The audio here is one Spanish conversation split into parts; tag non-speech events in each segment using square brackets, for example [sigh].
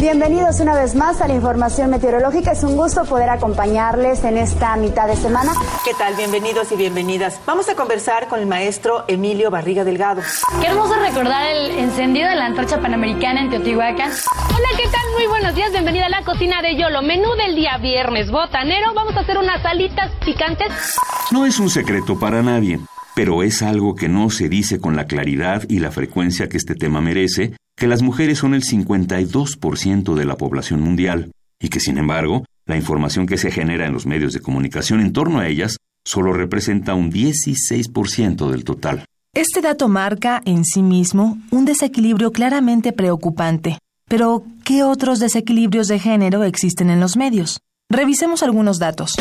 Bienvenidos una vez más a la información meteorológica. Es un gusto poder acompañarles en esta mitad de semana. ¿Qué tal? Bienvenidos y bienvenidas. Vamos a conversar con el maestro Emilio Barriga Delgado. Qué hermoso recordar el encendido de la antorcha panamericana en Teotihuacán. Hola, ¿qué tal? Muy buenos días. Bienvenida a la cocina de Yolo. Menú del día viernes botanero. Vamos a hacer unas alitas picantes. No es un secreto para nadie, pero es algo que no se dice con la claridad y la frecuencia que este tema merece que las mujeres son el 52% de la población mundial y que, sin embargo, la información que se genera en los medios de comunicación en torno a ellas solo representa un 16% del total. Este dato marca en sí mismo un desequilibrio claramente preocupante. Pero, ¿qué otros desequilibrios de género existen en los medios? Revisemos algunos datos.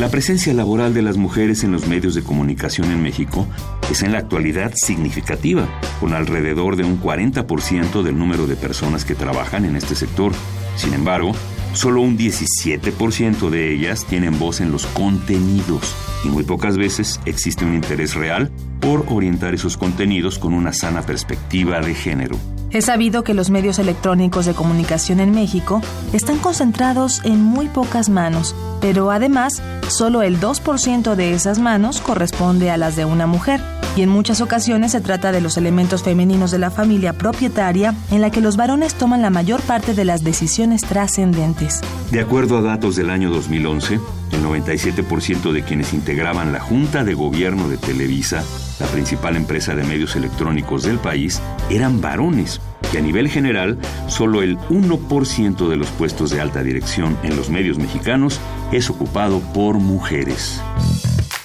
La presencia laboral de las mujeres en los medios de comunicación en México es en la actualidad significativa, con alrededor de un 40% del número de personas que trabajan en este sector. Sin embargo, solo un 17% de ellas tienen voz en los contenidos y muy pocas veces existe un interés real por orientar esos contenidos con una sana perspectiva de género. Es sabido que los medios electrónicos de comunicación en México están concentrados en muy pocas manos, pero además solo el 2% de esas manos corresponde a las de una mujer, y en muchas ocasiones se trata de los elementos femeninos de la familia propietaria en la que los varones toman la mayor parte de las decisiones trascendentes. De acuerdo a datos del año 2011, el 97% de quienes integraban la Junta de Gobierno de Televisa, la principal empresa de medios electrónicos del país, eran varones, y a nivel general, solo el 1% de los puestos de alta dirección en los medios mexicanos es ocupado por mujeres.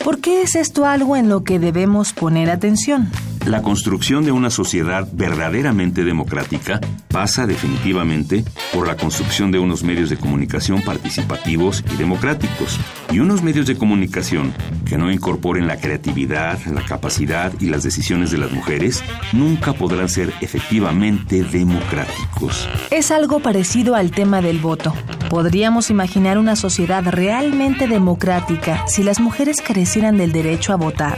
¿Por qué es esto algo en lo que debemos poner atención? La construcción de una sociedad verdaderamente democrática pasa definitivamente por la construcción de unos medios de comunicación participativos y democráticos, y unos medios de comunicación que no incorporen la creatividad, la capacidad y las decisiones de las mujeres nunca podrán ser efectivamente democráticos. Es algo parecido al tema del voto. Podríamos imaginar una sociedad realmente democrática si las mujeres carecieran del derecho a votar.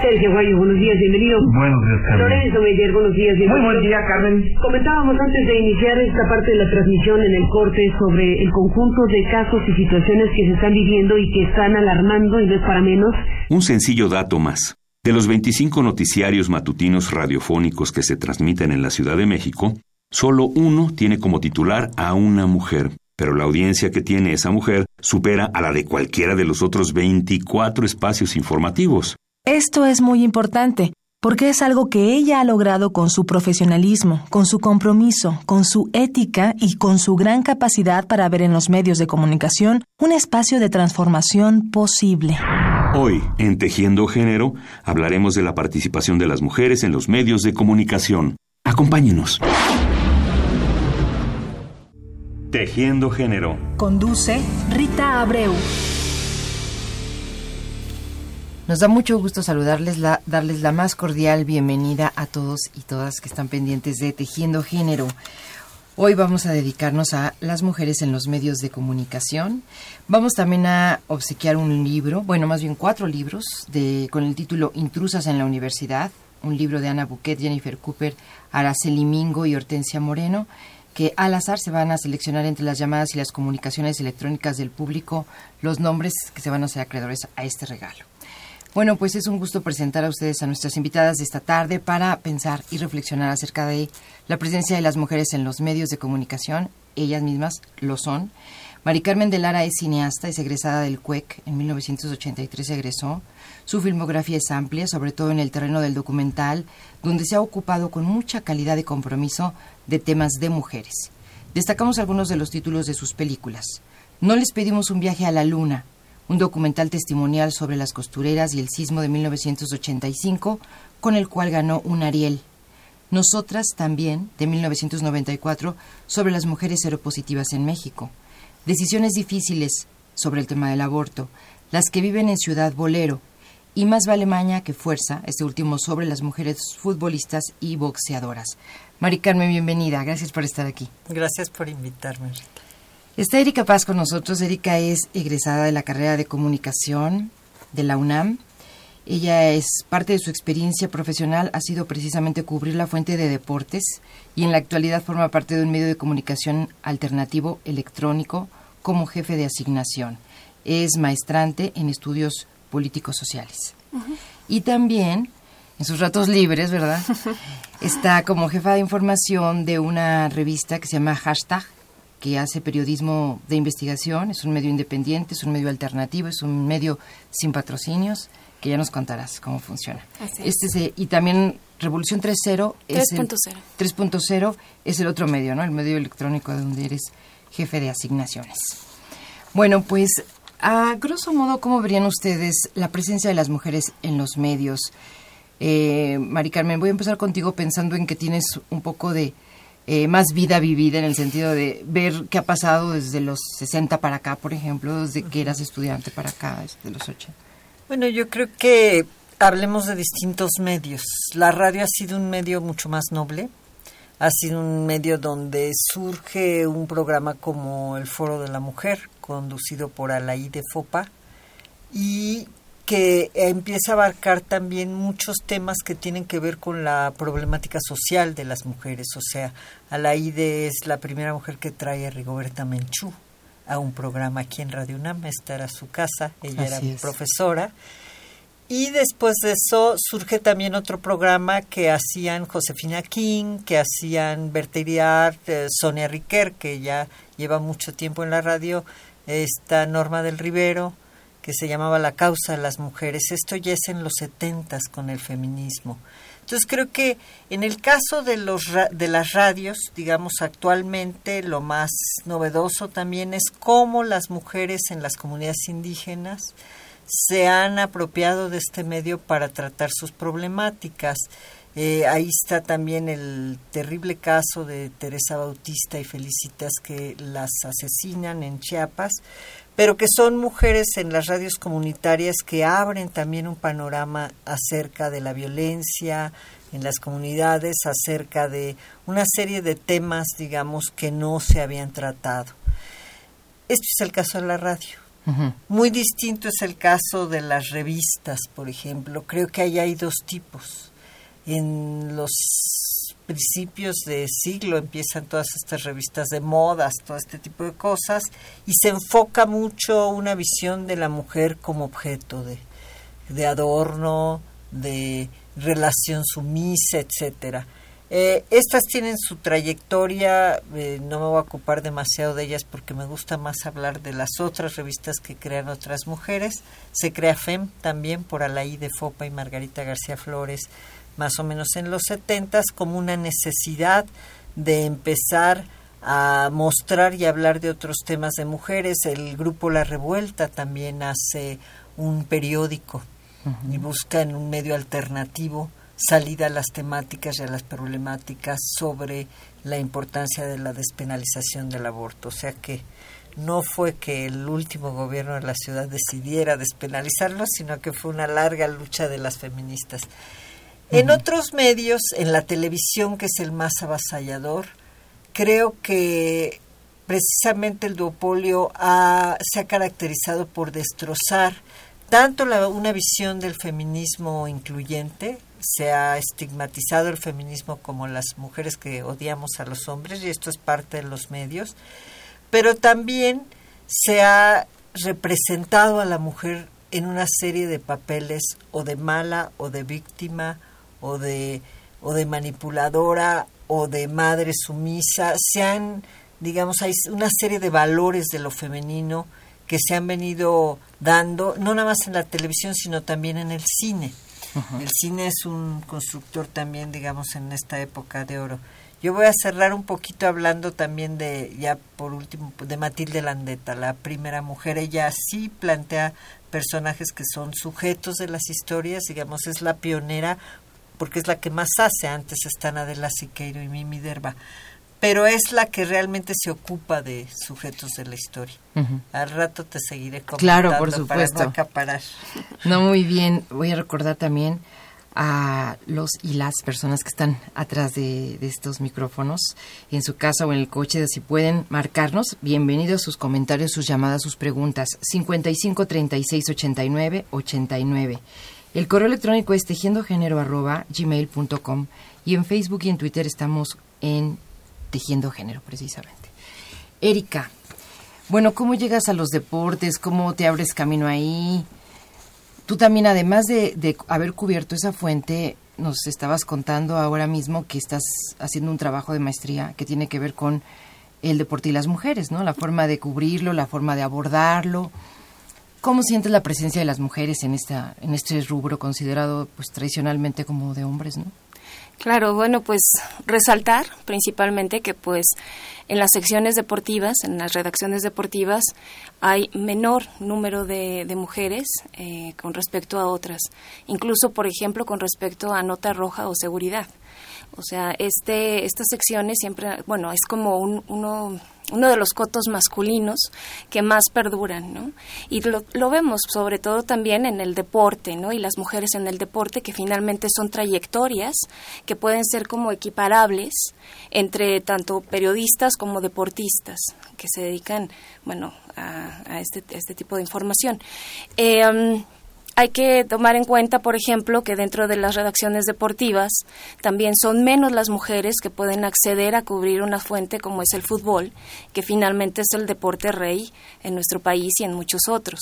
Sergio Guayo, buenos días, bienvenido. Buenos días, Carmen. Lorenzo Meyer, buenos días, bienvenido. Muy buen día, Carmen. Comentábamos antes de iniciar esta parte de la transmisión en el corte sobre el conjunto de casos y situaciones que se están viviendo y que están alarmando, y no es para menos. Un sencillo dato más. De los 25 noticiarios matutinos radiofónicos que se transmiten en la Ciudad de México, solo uno tiene como titular a una mujer, pero la audiencia que tiene esa mujer supera a la de cualquiera de los otros 24 espacios informativos. Esto es muy importante, porque es algo que ella ha logrado con su profesionalismo, con su compromiso, con su ética y con su gran capacidad para ver en los medios de comunicación un espacio de transformación posible. Hoy, en Tejiendo Género, hablaremos de la participación de las mujeres en los medios de comunicación. Acompáñenos. Tejiendo Género. Conduce Rita Abreu. Nos da mucho gusto saludarles, la, darles la más cordial bienvenida a todos y todas que están pendientes de Tejiendo Género. Hoy vamos a dedicarnos a las mujeres en los medios de comunicación. Vamos también a obsequiar un libro, bueno, más bien cuatro libros, de, con el título Intrusas en la Universidad, un libro de Ana Buquet, Jennifer Cooper, Araceli Mingo y Hortensia Moreno, que al azar se van a seleccionar entre las llamadas y las comunicaciones electrónicas del público los nombres que se van a ser acreedores a este regalo. Bueno, pues es un gusto presentar a ustedes a nuestras invitadas de esta tarde para pensar y reflexionar acerca de la presencia de las mujeres en los medios de comunicación. Ellas mismas lo son. Mari Carmen de Lara es cineasta, es egresada del CUEC, en 1983 egresó. Su filmografía es amplia, sobre todo en el terreno del documental, donde se ha ocupado con mucha calidad de compromiso de temas de mujeres. Destacamos algunos de los títulos de sus películas. No les pedimos un viaje a la luna, un documental testimonial sobre las costureras y el sismo de 1985, con el cual ganó un Ariel. Nosotras también, de 1994, sobre las mujeres seropositivas en México. Decisiones difíciles sobre el tema del aborto, las que viven en Ciudad Bolero, y Más vale maña que fuerza, este último sobre las mujeres futbolistas y boxeadoras. Mari Carmen, bienvenida. Gracias por estar aquí. Gracias por invitarme, Rita. Está Erika Paz con nosotros. Erika es egresada de la carrera de comunicación de la UNAM. Ella es parte de su experiencia profesional ha sido precisamente cubrir la fuente de deportes y en la actualidad forma parte de un medio de comunicación alternativo electrónico como jefe de asignación. Es maestrante en estudios políticos sociales. Y también, en sus ratos libres, ¿verdad? [laughs] Está como jefa de información de una revista que se llama Hashtag, que hace periodismo de investigación, es un medio independiente, es un medio alternativo, es un medio sin patrocinios, que ya nos contarás cómo funciona. Este es, y también Revolución 3.0 es 3.0 es el otro medio, ¿no? El medio electrónico donde eres jefe de asignaciones. Bueno, pues a grosso modo, ¿cómo verían ustedes la presencia de las mujeres en los medios? Eh, Mari Carmen, voy a empezar contigo pensando en que tienes un poco de eh, más vida vivida en el sentido de ver qué ha pasado desde los 60 para acá, por ejemplo, desde que eras estudiante para acá, desde los 80. Bueno, yo creo que hablemos de distintos medios. La radio ha sido un medio mucho más noble, ha sido un medio donde surge un programa como el Foro de la Mujer, conducido por Alaí de Fopa, y que empieza a abarcar también muchos temas que tienen que ver con la problemática social de las mujeres. O sea, Alaide es la primera mujer que trae a Rigoberta Menchú a un programa aquí en Radio UNAM. Esta era su casa, ella era profesora. Y después de eso surge también otro programa que hacían Josefina King, que hacían Berta eh, Sonia Riquer, que ya lleva mucho tiempo en la radio, esta Norma del Rivero, que se llamaba La causa de las mujeres. Esto ya es en los setentas con el feminismo. Entonces creo que en el caso de, los, de las radios, digamos actualmente, lo más novedoso también es cómo las mujeres en las comunidades indígenas se han apropiado de este medio para tratar sus problemáticas. Eh, ahí está también el terrible caso de Teresa Bautista y Felicitas que las asesinan en Chiapas, pero que son mujeres en las radios comunitarias que abren también un panorama acerca de la violencia en las comunidades, acerca de una serie de temas, digamos, que no se habían tratado. Este es el caso de la radio. Muy distinto es el caso de las revistas, por ejemplo. Creo que ahí hay dos tipos. En los principios de siglo empiezan todas estas revistas de modas, todo este tipo de cosas, y se enfoca mucho una visión de la mujer como objeto de, de adorno, de relación sumisa, etcétera. Eh, estas tienen su trayectoria, eh, no me voy a ocupar demasiado de ellas porque me gusta más hablar de las otras revistas que crean otras mujeres. Se crea FEM también por Alaí de Fopa y Margarita García Flores, más o menos en los setentas, como una necesidad de empezar a mostrar y hablar de otros temas de mujeres. El grupo La Revuelta también hace un periódico y busca en un medio alternativo salida a las temáticas y a las problemáticas sobre la importancia de la despenalización del aborto. O sea que no fue que el último gobierno de la ciudad decidiera despenalizarlo, sino que fue una larga lucha de las feministas. En otros medios, en la televisión, que es el más avasallador, creo que precisamente el duopolio se ha caracterizado por destrozar tanto la, una visión del feminismo incluyente, se ha estigmatizado el feminismo como las mujeres que odiamos a los hombres, y esto es parte de los medios, pero también se ha representado a la mujer en una serie de papeles o de mala o de víctima o de o de manipuladora o de madre sumisa, se han digamos hay una serie de valores de lo femenino que se han venido dando, no nada más en la televisión, sino también en el cine. El cine es un constructor también, digamos, en esta época de oro. Yo voy a cerrar un poquito hablando también de, ya por último, de Matilde Landeta, la primera mujer. Ella sí plantea personajes que son sujetos de las historias, digamos, es la pionera porque es la que más hace. Antes están Adela Siqueiro y Mimi Derba pero es la que realmente se ocupa de sujetos de la historia. Al rato te seguiré comentando claro, por supuesto. para no acaparar. No, muy bien. Voy a recordar también a los y las personas que están atrás de, estos micrófonos, en su casa o en el coche, si pueden marcarnos, bienvenidos sus comentarios, sus llamadas, sus preguntas, 55 36 89 89. El correo electrónico es tejiendogénero.gmail.com y en Facebook y en Twitter estamos en Tejiendo Género, precisamente. Erika, bueno, ¿cómo llegas a los deportes? ¿Cómo te abres camino ahí? Tú también, además de, haber cubierto esa fuente, nos estabas contando ahora mismo que estás haciendo un trabajo de maestría que tiene que ver con el deporte y las mujeres, ¿no? La forma de cubrirlo, la forma de abordarlo. ¿Cómo sientes la presencia de las mujeres en esta en este rubro considerado pues tradicionalmente como de hombres, no? Claro, bueno, pues resaltar principalmente que pues en las secciones deportivas, en las redacciones deportivas, hay menor número de, mujeres eh, con respecto a otras, incluso por ejemplo con respecto a nota roja o seguridad. O sea, este, estas secciones siempre, bueno, es como un, uno, uno de los cotos masculinos que más perduran, ¿no? Y lo, lo, vemos sobre todo también en el deporte, ¿no? Y las mujeres en el deporte que finalmente son trayectorias que pueden ser como equiparables entre tanto periodistas como deportistas que se dedican, bueno, a, este, este tipo de información. Eh, um, hay que tomar en cuenta, por ejemplo, que dentro de las redacciones deportivas también son menos las mujeres que pueden acceder a cubrir una fuente como es el fútbol, que finalmente es el deporte rey en nuestro país y en muchos otros.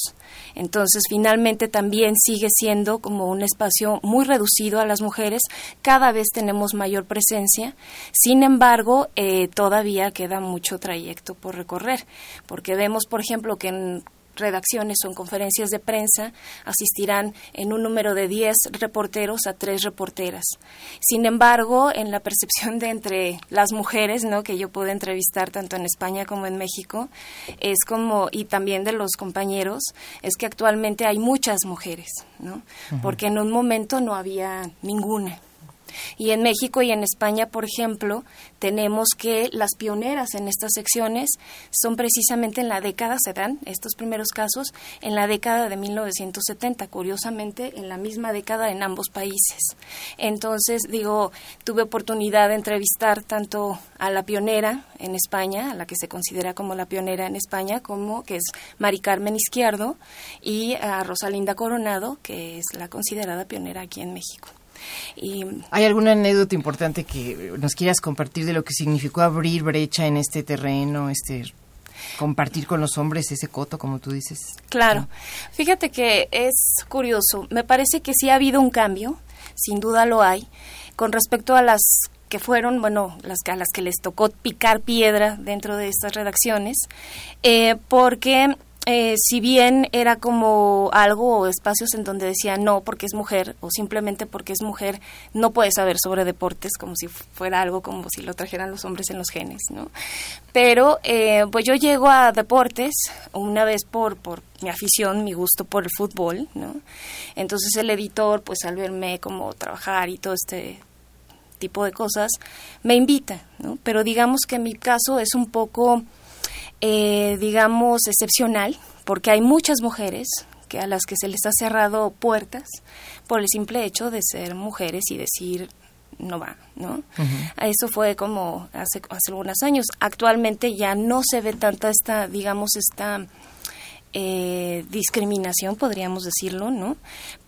Entonces, finalmente también sigue siendo como un espacio muy reducido a las mujeres. Cada vez tenemos mayor presencia. Sin embargo, eh, todavía queda mucho trayecto por recorrer, porque vemos, por ejemplo, que en redacciones o en conferencias de prensa asistirán en un número de 10 reporteros a 3 reporteras. Sin embargo, en la percepción de entre las mujeres, ¿no? que yo puedo entrevistar tanto en España como en México, es como y también de los compañeros, es que actualmente hay muchas mujeres, ¿no? Porque en un momento no había ninguna. Y en México y en España, por ejemplo, tenemos que las pioneras en estas secciones son precisamente en la década, se dan estos primeros casos, en la década de 1970, curiosamente en la misma década en ambos países. Entonces, digo, tuve oportunidad de entrevistar tanto a la pionera en España, a la que se considera como la pionera en España, como que es Mari Carmen Izquierdo, y a Rosalinda Coronado, que es la considerada pionera aquí en México. ¿Hay alguna anécdota importante que nos quieras compartir de lo que significó abrir brecha en este terreno, este compartir con los hombres ese coto, como tú dices? Claro. Fíjate que es curioso. Me parece que sí ha habido un cambio, sin duda lo hay, con respecto a las que fueron, bueno, las a las que les tocó picar piedra dentro de estas redacciones, eh, porque eh, si bien era como algo o espacios en donde decía no porque es mujer o simplemente porque es mujer no puede saber sobre deportes como si fuera algo como si lo trajeran los hombres en los genes, ¿no? Pero eh, pues yo llego a deportes una vez por, por mi afición, mi gusto por el fútbol, ¿no? Entonces el editor pues al verme como trabajar y todo este tipo de cosas me invita, ¿no? Pero digamos que en mi caso es un poco eh, digamos, excepcional, porque hay muchas mujeres que a las que se les ha cerrado puertas por el simple hecho de ser mujeres y decir no va, ¿no? Eso fue como hace, hace algunos años. Actualmente ya no se ve tanta esta, digamos, esta eh, discriminación, podríamos decirlo, ¿no?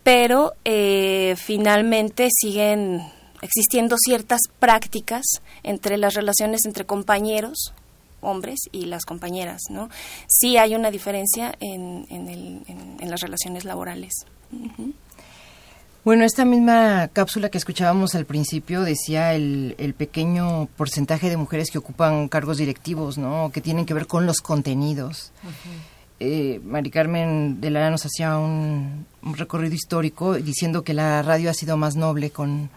Pero eh, finalmente siguen existiendo ciertas prácticas entre las relaciones entre compañeros hombres y las compañeras, ¿no? Sí hay una diferencia en, en, las relaciones laborales. Bueno, esta misma cápsula que escuchábamos al principio decía el, el, pequeño porcentaje de mujeres que ocupan cargos directivos, ¿no? Que tienen que ver con los contenidos. Eh, Mari Carmen de Lara nos hacía un, un, recorrido histórico diciendo que la radio ha sido más noble con,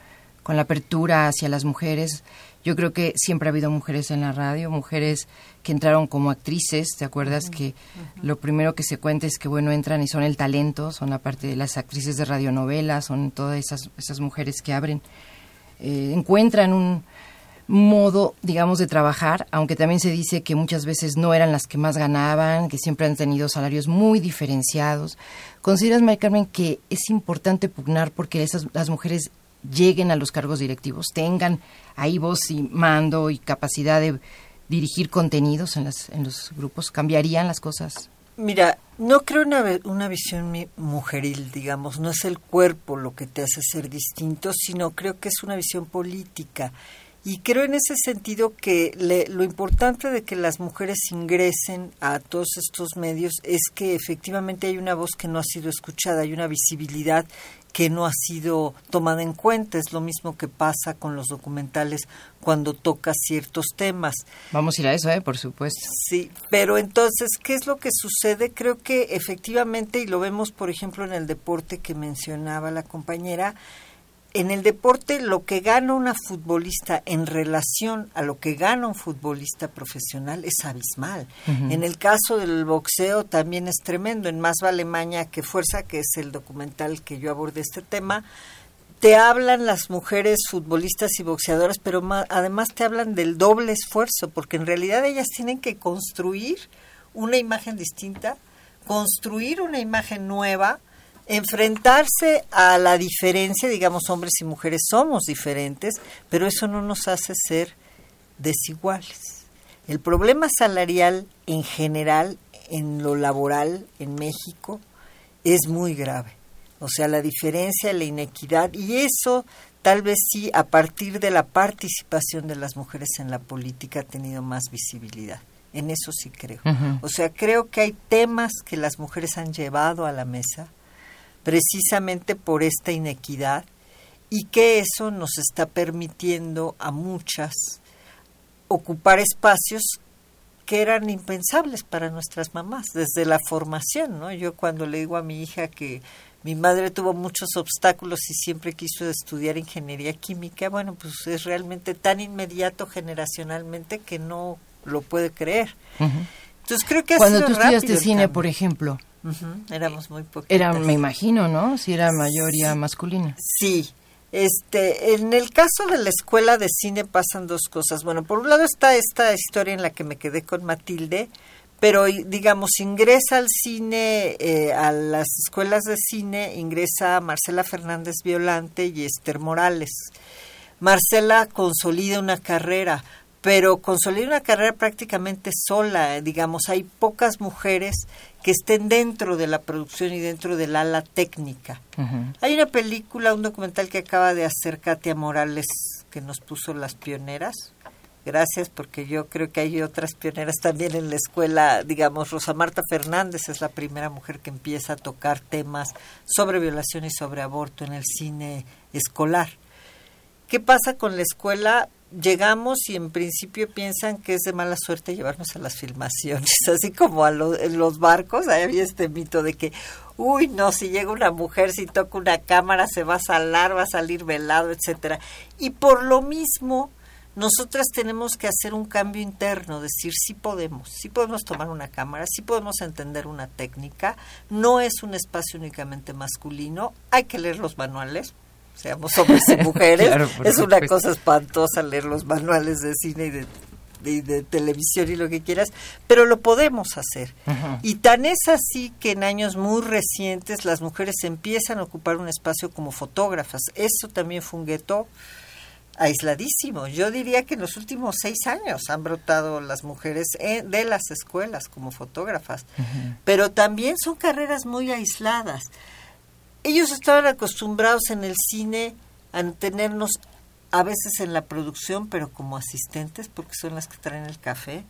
con la apertura hacia las mujeres yo creo que siempre ha habido mujeres en la radio, mujeres que entraron como actrices, ¿te acuerdas que lo primero que se cuenta es que bueno, entran y son el talento, son la parte de las actrices de radionovelas, son todas esas esas mujeres que abren eh, encuentran un modo, digamos, de trabajar, aunque también se dice que muchas veces no eran las que más ganaban, que siempre han tenido salarios muy diferenciados. ¿Consideras, María Carmen, que es importante pugnar porque esas, las mujeres lleguen a los cargos directivos, tengan ahí voz y mando y capacidad de dirigir contenidos en, las, en los grupos? ¿Cambiarían las cosas? Mira, no creo una, una visión mujeril, digamos, no es el cuerpo lo que te hace ser distinto, sino creo que es una visión política. Y creo en ese sentido que lo importante de que las mujeres ingresen a todos estos medios es que efectivamente hay una voz que no ha sido escuchada, hay una visibilidad que no ha sido tomada en cuenta. Es lo mismo que pasa con los documentales cuando toca ciertos temas. Vamos a ir a eso, ¿eh? por supuesto. Sí, pero entonces, ¿qué es lo que sucede? Creo que efectivamente, y lo vemos, por ejemplo, en el deporte que mencionaba la compañera, en el deporte lo que gana una futbolista en relación a lo que gana un futbolista profesional es abismal. En el caso del boxeo también es tremendo. En Más vale maña que fuerza, que es el documental que yo abordé este tema, te hablan las mujeres futbolistas y boxeadoras, pero además te hablan del doble esfuerzo, porque en realidad ellas tienen que construir una imagen distinta, construir una imagen nueva, enfrentarse a la diferencia, digamos, hombres y mujeres somos diferentes, pero eso no nos hace ser desiguales. El problema salarial en general, en lo laboral en México, es muy grave. O sea, la diferencia, la inequidad, y eso tal vez sí a partir de la participación de las mujeres en la política ha tenido más visibilidad. En eso sí creo. O sea, creo que hay temas que las mujeres han llevado a la mesa, precisamente por esta inequidad y que eso nos está permitiendo a muchas ocupar espacios que eran impensables para nuestras mamás desde la formación, ¿no? Yo cuando le digo a mi hija que mi madre tuvo muchos obstáculos y siempre quiso estudiar ingeniería química, bueno, pues es realmente tan inmediato generacionalmente que no lo puede creer. Entonces creo que cuando tú estudiaste cine, por ejemplo, Éramos muy poquitos. Era, me imagino, ¿no? Si era mayoría masculina. Sí. Este, en el caso de la escuela de cine pasan dos cosas. Bueno, por un lado está esta historia en la que me quedé con Matilde, pero digamos, ingresa al cine, eh, a las escuelas de cine, ingresa Marcela Fernández Violante y Esther Morales. Marcela consolida una carrera, pero consolida una carrera prácticamente sola, digamos, hay pocas mujeres que estén dentro de la producción y dentro del ala técnica. Hay una película, un documental que acaba de hacer Katia Morales que nos puso las pioneras. Gracias, porque yo creo que hay otras pioneras también en la escuela. Digamos, Rosa Marta Fernández es la primera mujer que empieza a tocar temas sobre violación y sobre aborto en el cine escolar. ¿Qué pasa con la escuela? Llegamos y en principio piensan que es de mala suerte llevarnos a las filmaciones, [laughs] así como a los barcos, había este mito de que, uy, no, si llega una mujer, si toca una cámara, se va a salar, va a salir velado, etcétera. Y por lo mismo, nosotras tenemos que hacer un cambio interno, decir sí podemos, sí podemos tomar una cámara, sí podemos entender una técnica, no es un espacio únicamente masculino, hay que leer los manuales, seamos hombres y [laughs] mujeres. es una cosa espantosa leer los manuales de cine y de, televisión y lo que quieras, pero lo podemos hacer. Y tan es así que en años muy recientes las mujeres empiezan a ocupar un espacio como fotógrafas. Eso también fue un gueto aisladísimo. Yo diría que en los últimos seis años han brotado las mujeres de las escuelas como fotógrafas, pero también son carreras muy aisladas ellos estaban acostumbrados en el cine a tenernos a veces en la producción, pero como asistentes, porque son las que traen el café,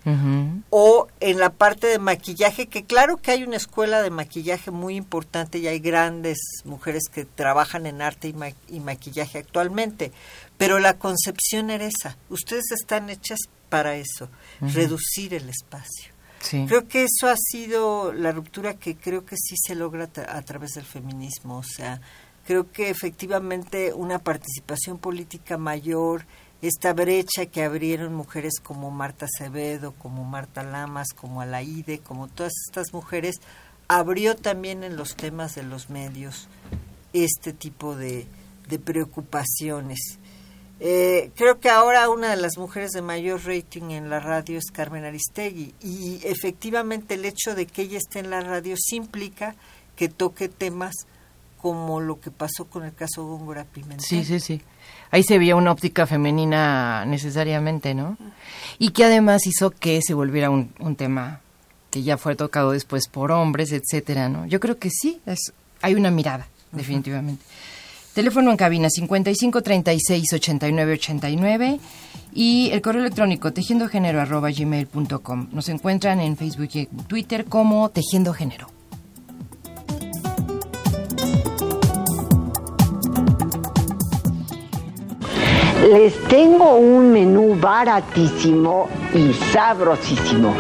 o en la parte de maquillaje, que claro que hay una escuela de maquillaje muy importante y hay grandes mujeres que trabajan en arte y, maquillaje actualmente, pero la concepción era esa, ustedes están hechas para eso, reducir el espacio. Creo que eso ha sido la ruptura que creo que sí se logra a través del feminismo. O sea, creo que efectivamente una participación política mayor, esta brecha que abrieron mujeres como Marta Acevedo, como Marta Lamas, como Alaide, como todas estas mujeres, abrió también en los temas de los medios este tipo de, de preocupaciones. Eh, creo que ahora una de las mujeres de mayor rating en la radio es Carmen Aristegui y efectivamente el hecho de que ella esté en la radio sí implica que toque temas como lo que pasó con el caso Góngora Pimentel. Sí, sí, sí. Ahí se veía una óptica femenina necesariamente, ¿no? Y que además hizo que se volviera un, un tema que ya fue tocado después por hombres, etcétera, ¿no? Yo creo que sí, es, hay una mirada, definitivamente. Teléfono en cabina 55 36 89 89 y el correo electrónico tejiendogénero arroba gmail.com. Nos encuentran en Facebook y Twitter como Tejiendo Género. Les tengo un menú baratísimo y sabrosísimo.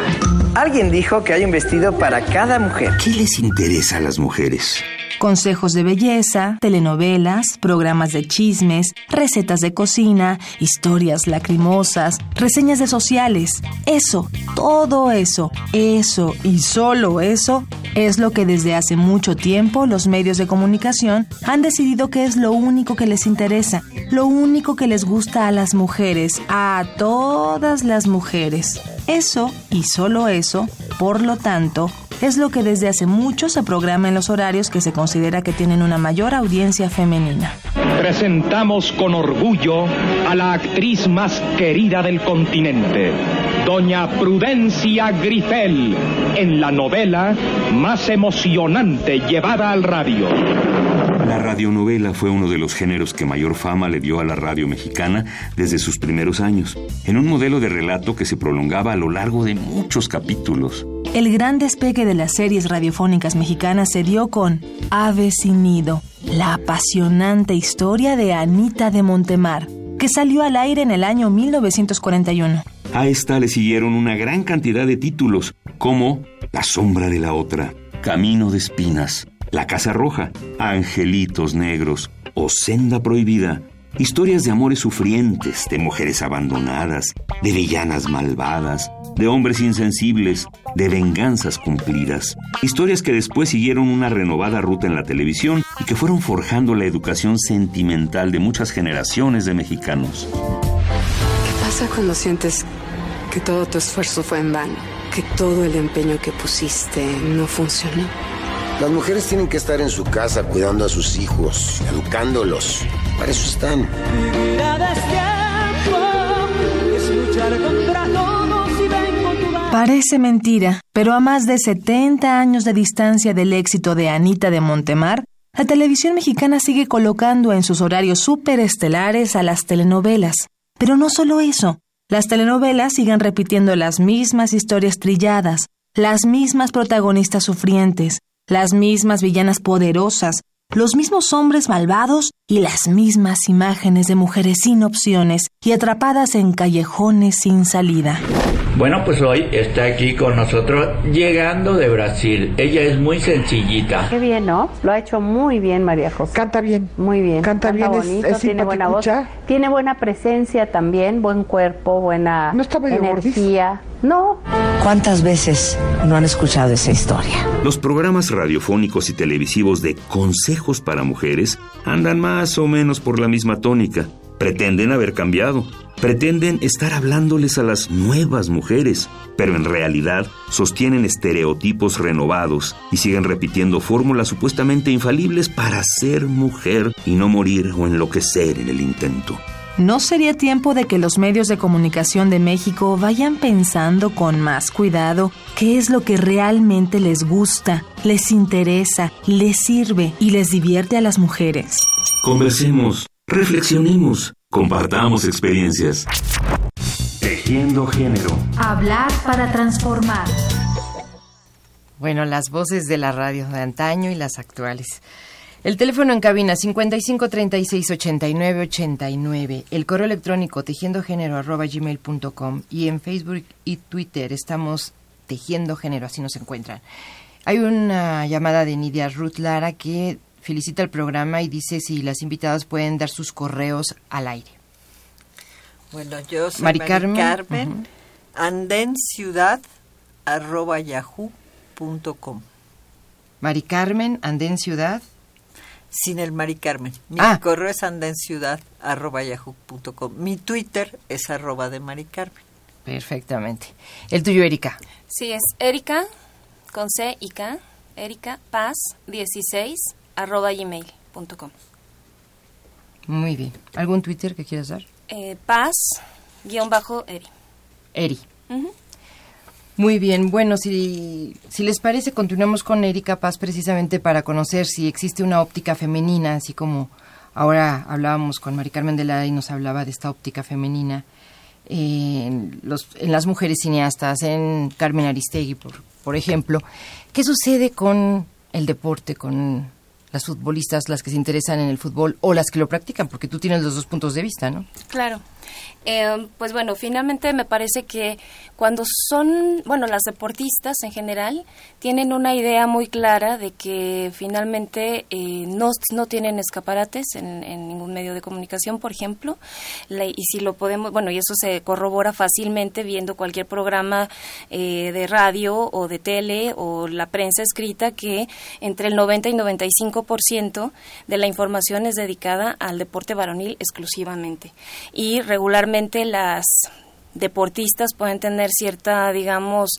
Alguien dijo que hay un vestido para cada mujer. ¿Qué les interesa a las mujeres? Consejos de belleza, telenovelas, programas de chismes, recetas de cocina, historias lacrimosas, reseñas de sociales. Eso, todo eso, eso y solo eso es lo que desde hace mucho tiempo los medios de comunicación han decidido que es lo único que les interesa, lo único que les gusta a las mujeres, a todas las mujeres. Eso y solo eso, por lo tanto, es lo que desde hace mucho se programa en los horarios que se considera que tienen una mayor audiencia femenina. Presentamos con orgullo a la actriz más querida del continente, doña Prudencia Grifel, en la novela más emocionante llevada al radio. La radionovela fue uno de los géneros que mayor fama le dio a la radio mexicana desde sus primeros años, en un modelo de relato que se prolongaba a lo largo de muchos capítulos. El gran despegue de las series radiofónicas mexicanas se dio con Ave sin nido, la apasionante historia de Anita de Montemar, que salió al aire en el año 1941. A esta le siguieron una gran cantidad de títulos, como La sombra de la otra, Camino de espinas, La casa roja, Angelitos negros o Senda prohibida, Historias de amores sufrientes, de mujeres abandonadas, de villanas malvadas, de hombres insensibles, de venganzas cumplidas. Historias que después siguieron una renovada ruta en la televisión y que fueron forjando la educación sentimental de muchas generaciones de mexicanos. ¿Qué pasa cuando sientes que todo tu esfuerzo fue en vano? Que todo el empeño que pusiste no funcionó. Las mujeres tienen que estar en su casa cuidando a sus hijos, educándolos. Para eso están. Parece mentira, pero a más de 70 años de distancia del éxito de Anita de Montemar, la televisión mexicana sigue colocando en sus horarios superestelares a las telenovelas. Pero no solo eso, las telenovelas siguen repitiendo las mismas historias trilladas, las mismas protagonistas sufrientes, las mismas villanas poderosas, los mismos hombres malvados y las mismas imágenes de mujeres sin opciones y atrapadas en callejones sin salida. Bueno, pues hoy está aquí con nosotros llegando de Brasil. Ella es muy sencillita. Qué bien, ¿no? Lo ha hecho muy bien María José. Canta bien. Muy bien. Canta, bien, bonito, es, tiene buena voz. Tiene buena presencia también, buen cuerpo, buena ¿No está medio energía. No. ¿Cuántas veces no han escuchado esa historia? Los programas radiofónicos y televisivos de consejos para mujeres andan más o menos por la misma tónica. Pretenden haber cambiado. Pretenden estar hablándoles a las nuevas mujeres, pero en realidad sostienen estereotipos renovados y siguen repitiendo fórmulas supuestamente infalibles para ser mujer y no morir o enloquecer en el intento. ¿No sería tiempo de que los medios de comunicación de México vayan pensando con más cuidado qué es lo que realmente les gusta, les interesa, les sirve y les divierte a las mujeres? Conversemos, reflexionemos, compartamos experiencias. Tejiendo género. Hablar para transformar. Bueno, las voces de la radio de antaño y las actuales. El teléfono en cabina 55 36 89 89. El correo electrónico tejiendogénero arroba gmail.com y en Facebook y Twitter estamos tejiendo género, así nos encuentran. Hay una llamada de Nidia Ruth Lara que felicita el programa y dice si las invitadas pueden dar sus correos al aire. Bueno, yo soy Mari Carmen. Carmen, andenciudad arroba yahoo.com. Mari Carmen, Andén Ciudad. Sin el Mari Carmen. Mi Ah. correo es andaenciudad arroba yahoo.com. Mi Twitter es arroba de Mari Carmen. Perfectamente. El tuyo, Erika. Sí, es Erika, con C y K, Erika Paz 16 arroba gmail.com. Muy bien. ¿Algún Twitter que quieras dar? Eh, Paz guion bajo Eri. Eri. Ujú. Muy bien, bueno, si, si les parece, continuamos con Erika Paz precisamente para conocer si existe una óptica femenina, así como ahora hablábamos con Mari Carmen de la y nos hablaba de esta óptica femenina en, los, en las mujeres cineastas, en Carmen Aristegui, por, por ejemplo. ¿Qué sucede con el deporte, con las futbolistas, las que se interesan en el fútbol o las que lo practican? Porque tú tienes los dos puntos de vista, ¿no? Claro. Eh, pues bueno, finalmente me parece que cuando son, bueno, las deportistas en general tienen una idea muy clara de que finalmente eh, no, no tienen escaparates en, en ningún medio de comunicación, por ejemplo, La- y si lo podemos, bueno, y eso se corrobora fácilmente viendo cualquier programa eh, de radio o de tele o la prensa escrita que entre el 90 y 95% de la información es dedicada al deporte varonil exclusivamente. Y regularmente las deportistas pueden tener cierta, digamos,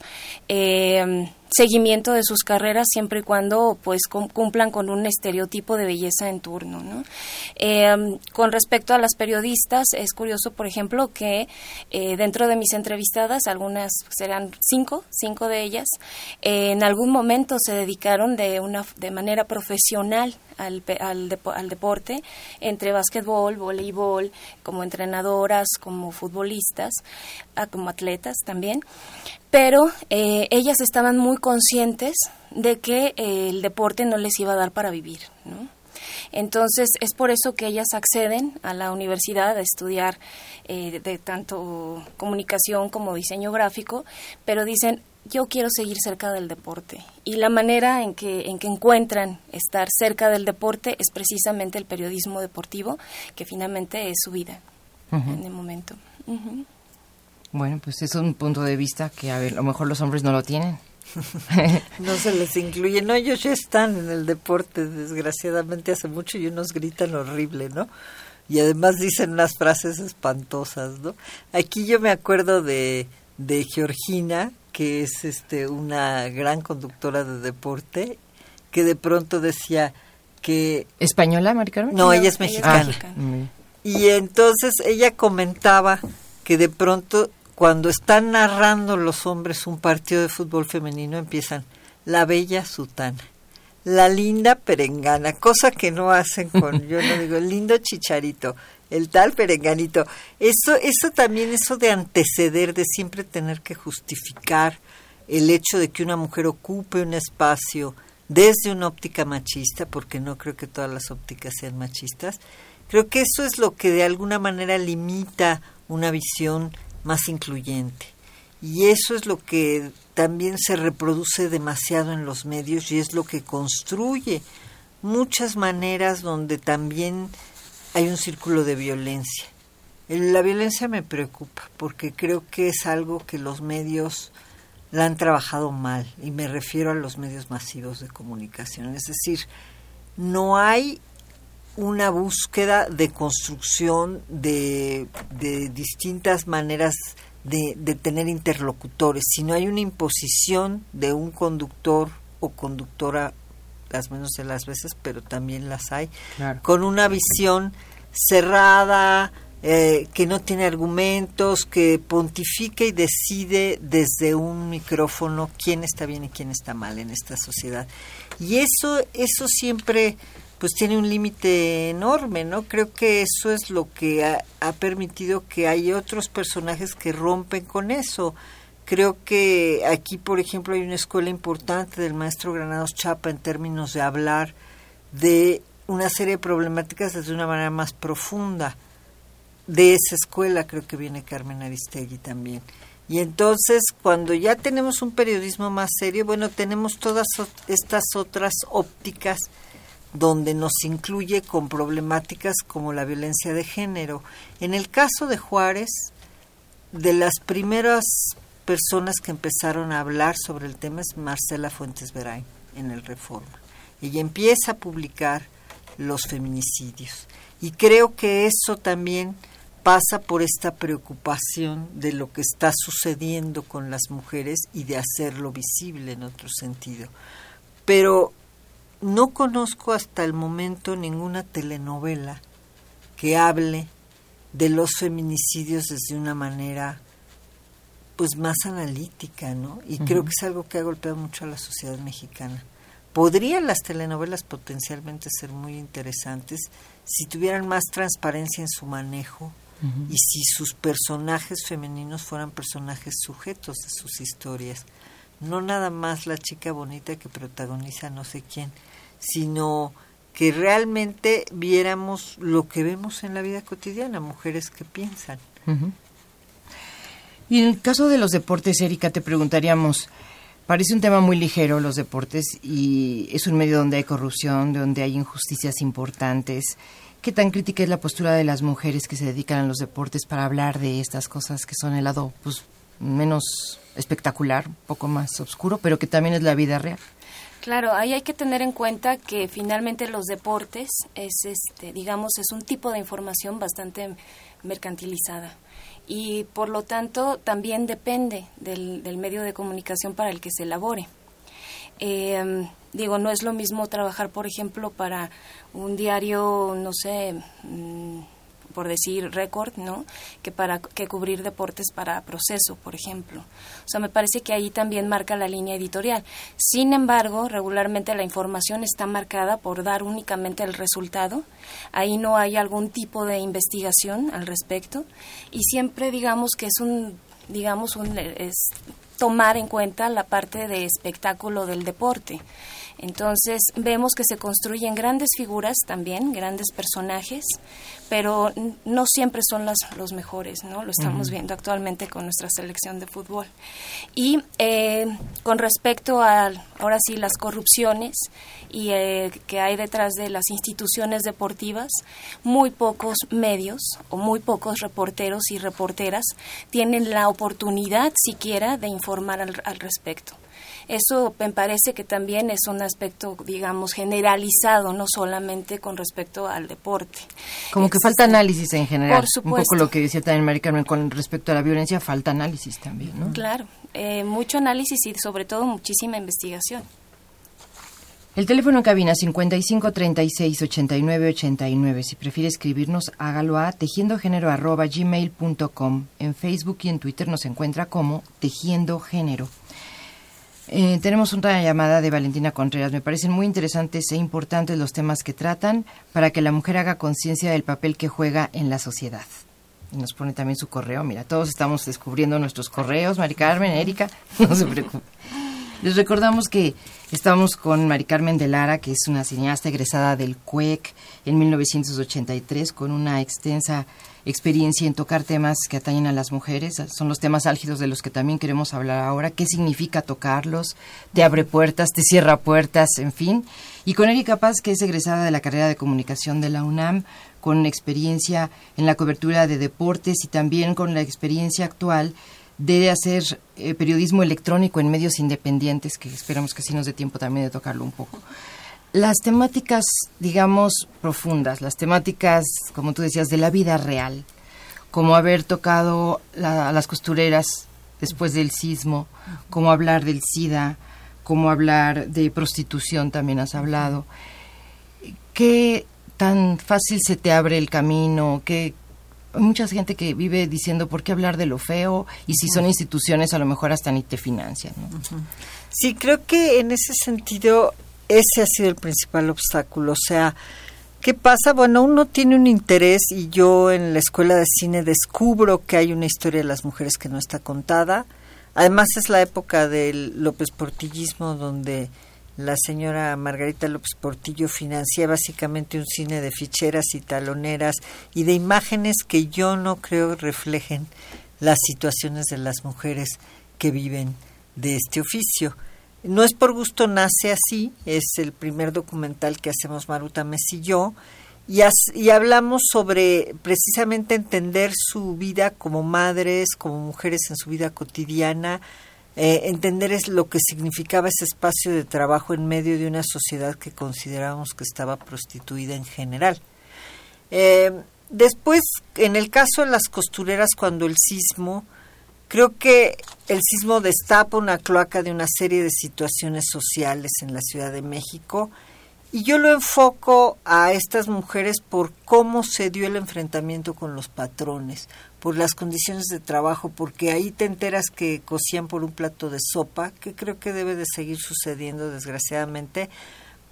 eh, seguimiento de sus carreras siempre y cuando pues cum- cumplan con un estereotipo de belleza en turno. ¿no? Eh, con respecto a las periodistas, es curioso, por ejemplo, que eh, dentro de mis entrevistadas, algunas serán cinco, cinco de ellas, en algún momento se dedicaron de, una, de manera profesional al, al, depo- al deporte, entre básquetbol, voleibol, como entrenadoras, como futbolistas, ah, como atletas también pero eh, ellas estaban muy conscientes de que eh, el deporte no les iba a dar para vivir, ¿no? Entonces es por eso que ellas acceden a la universidad a estudiar eh, de tanto comunicación como diseño gráfico, pero dicen yo quiero seguir cerca del deporte y la manera en que en que encuentran estar cerca del deporte es precisamente el periodismo deportivo que finalmente es su vida en el momento. Bueno, pues es un punto de vista que a ver, a lo mejor los hombres no lo tienen. [laughs] No se les incluye. No, ellos ya están en el deporte, desgraciadamente hace mucho y unos gritan horrible, ¿no? Y además dicen unas frases espantosas, ¿no? Aquí yo me acuerdo de, de Georgina, que es este una gran conductora de deporte, que de pronto decía que... ¿Española, Mari Carmen? No, ella es mexicana. Ah. Y entonces ella comentaba que de pronto cuando están narrando los hombres un partido de fútbol femenino empiezan la bella sutana, la linda perengana, cosa que no hacen con, yo no digo, el lindo chicharito, el tal perenganito. Eso, eso también, eso de anteceder, de siempre tener que justificar el hecho de que una mujer ocupe un espacio desde una óptica machista, porque no creo que todas las ópticas sean machistas, creo que eso es lo que de alguna manera limita una visión más incluyente. Y eso es lo que también se reproduce demasiado en los medios y es lo que construye muchas maneras donde también hay un círculo de violencia. La violencia me preocupa porque creo que es algo que los medios la han trabajado mal y me refiero a los medios masivos de comunicación. Es decir, no hay una búsqueda de construcción de, de distintas maneras de, de tener interlocutores, sino hay una imposición de un conductor o conductora, las menos de las veces, pero también las hay, Claro. con una visión cerrada, eh, que no tiene argumentos, que pontifica y decide desde un micrófono quién está bien y quién está mal en esta sociedad. Y eso, eso siempre pues tiene un límite enorme, ¿no? Creo que eso es lo que ha, permitido que hay otros personajes que rompen con eso. Creo que aquí, por ejemplo, hay una escuela importante del maestro Granados Chapa en términos de hablar de una serie de problemáticas desde una manera más profunda. De esa escuela creo que viene Carmen Aristegui también. Y entonces, cuando ya tenemos un periodismo más serio, bueno, tenemos todas estas otras ópticas donde nos incluye con problemáticas como la violencia de género. En el caso de Juárez, de las primeras personas que empezaron a hablar sobre el tema es Marcela Fuentes Verain en el Reforma. Ella empieza a publicar los feminicidios. Y creo que eso también pasa por esta preocupación de lo que está sucediendo con las mujeres y de hacerlo visible en otro sentido. Pero no conozco hasta el momento ninguna telenovela que hable de los feminicidios desde una manera pues más analítica, ¿no? Y creo que es algo que ha golpeado mucho a la sociedad mexicana. Podrían las telenovelas potencialmente ser muy interesantes si tuvieran más transparencia en su manejo y si sus personajes femeninos fueran personajes sujetos de sus historias. No nada más la chica bonita que protagoniza no sé quién, sino que realmente viéramos lo que vemos en la vida cotidiana, mujeres que piensan. Y en el caso de los deportes, Erika, te preguntaríamos, parece un tema muy ligero los deportes y es un medio donde hay corrupción, donde hay injusticias importantes. ¿Qué tan crítica es la postura de las mujeres que se dedican a los deportes para hablar de estas cosas que son el lado pues, menos espectacular, un poco más oscuro, pero que también es la vida real? Claro, ahí hay que tener en cuenta que finalmente los deportes es, este, digamos, es un tipo de información bastante mercantilizada y por lo tanto también depende del, medio de comunicación para el que se elabore. Eh, digo, no es lo mismo trabajar, por ejemplo, para un diario, no sé, mm, por decir récord, ¿no? Que para que cubrir deportes para proceso, por ejemplo. O sea, me parece que ahí también marca la línea editorial. Sin embargo, regularmente la información está marcada por dar únicamente el resultado. Ahí no hay algún tipo de investigación al respecto y siempre digamos que es un digamos un es tomar en cuenta la parte de espectáculo del deporte. Entonces vemos que se construyen grandes figuras también, grandes personajes, pero no siempre son las, los mejores, ¿no? Lo estamos viendo actualmente con nuestra selección de fútbol. Y eh, con respecto a, ahora sí, las corrupciones y eh, que hay detrás de las instituciones deportivas, muy pocos medios o muy pocos reporteros y reporteras tienen la oportunidad siquiera de informar al respecto. Eso me parece que también es un aspecto, digamos, generalizado, no solamente con respecto al deporte. Como que falta análisis en general. Por supuesto. Un poco lo que decía también Mari Carmen con respecto a la violencia, falta análisis también, ¿no? Claro, eh, mucho análisis y sobre todo muchísima investigación. El teléfono en cabina 55 36 89 89. Si prefiere escribirnos, hágalo a tejiendogénero@gmail.com. En Facebook y en Twitter nos encuentra como Tejiendo Género. Eh, tenemos una llamada de Valentina Contreras. Me parecen muy interesantes e importantes los temas que tratan para que la mujer haga conciencia del papel que juega en la sociedad. Y nos pone también su correo. Mira, todos estamos descubriendo nuestros correos. Mari Carmen, Erika, [laughs] no se preocupen. Les recordamos que estamos con Mari Carmen de Lara, que es una cineasta egresada del CUEC en 1983, con una extensa experiencia en tocar temas que atañen a las mujeres. Son los temas álgidos de los que también queremos hablar ahora. ¿Qué significa tocarlos? ¿Te abre puertas? ¿Te cierra puertas? En fin. Y con Erika Paz, que es egresada de la carrera de comunicación de la UNAM, con experiencia en la cobertura de deportes y también con la experiencia actual de hacer eh, periodismo electrónico en medios independientes, que esperamos que sí nos dé tiempo también de tocarlo un poco las temáticas, digamos, profundas, las temáticas, como tú decías, de la vida real, como haber tocado las costureras después del sismo, como hablar del SIDA, como hablar de prostitución, también has hablado. ¿Qué tan fácil se te abre el camino? ¿Qué, hay mucha gente que vive diciendo por qué hablar de lo feo y si son instituciones a lo mejor hasta ni te financian. Sí, creo que en ese sentido ese ha sido el principal obstáculo. O sea, ¿qué pasa? Bueno, uno tiene un interés y yo en la escuela de cine descubro que hay una historia de las mujeres que no está contada. Además es la época del López Portillismo donde la señora Margarita López Portillo financia básicamente un cine de ficheras y taloneras y de imágenes que yo no creo reflejen las situaciones de las mujeres que viven de este oficio. No es por gusto, nace así, es el primer documental que hacemos Maruta Messi y yo, y, y hablamos sobre precisamente entender su vida como madres, como mujeres en su vida cotidiana, eh, entender es lo que significaba ese espacio de trabajo en medio de una sociedad que considerábamos que estaba prostituida en general. Eh, después, en el caso de las costureras, cuando el sismo, creo que el sismo destapa una cloaca de una serie de situaciones sociales en la Ciudad de México y yo lo enfoco a estas mujeres por cómo se dio el enfrentamiento con los patrones, por las condiciones de trabajo, porque ahí te enteras que cosían por un plato de sopa, que creo que debe de seguir sucediendo desgraciadamente,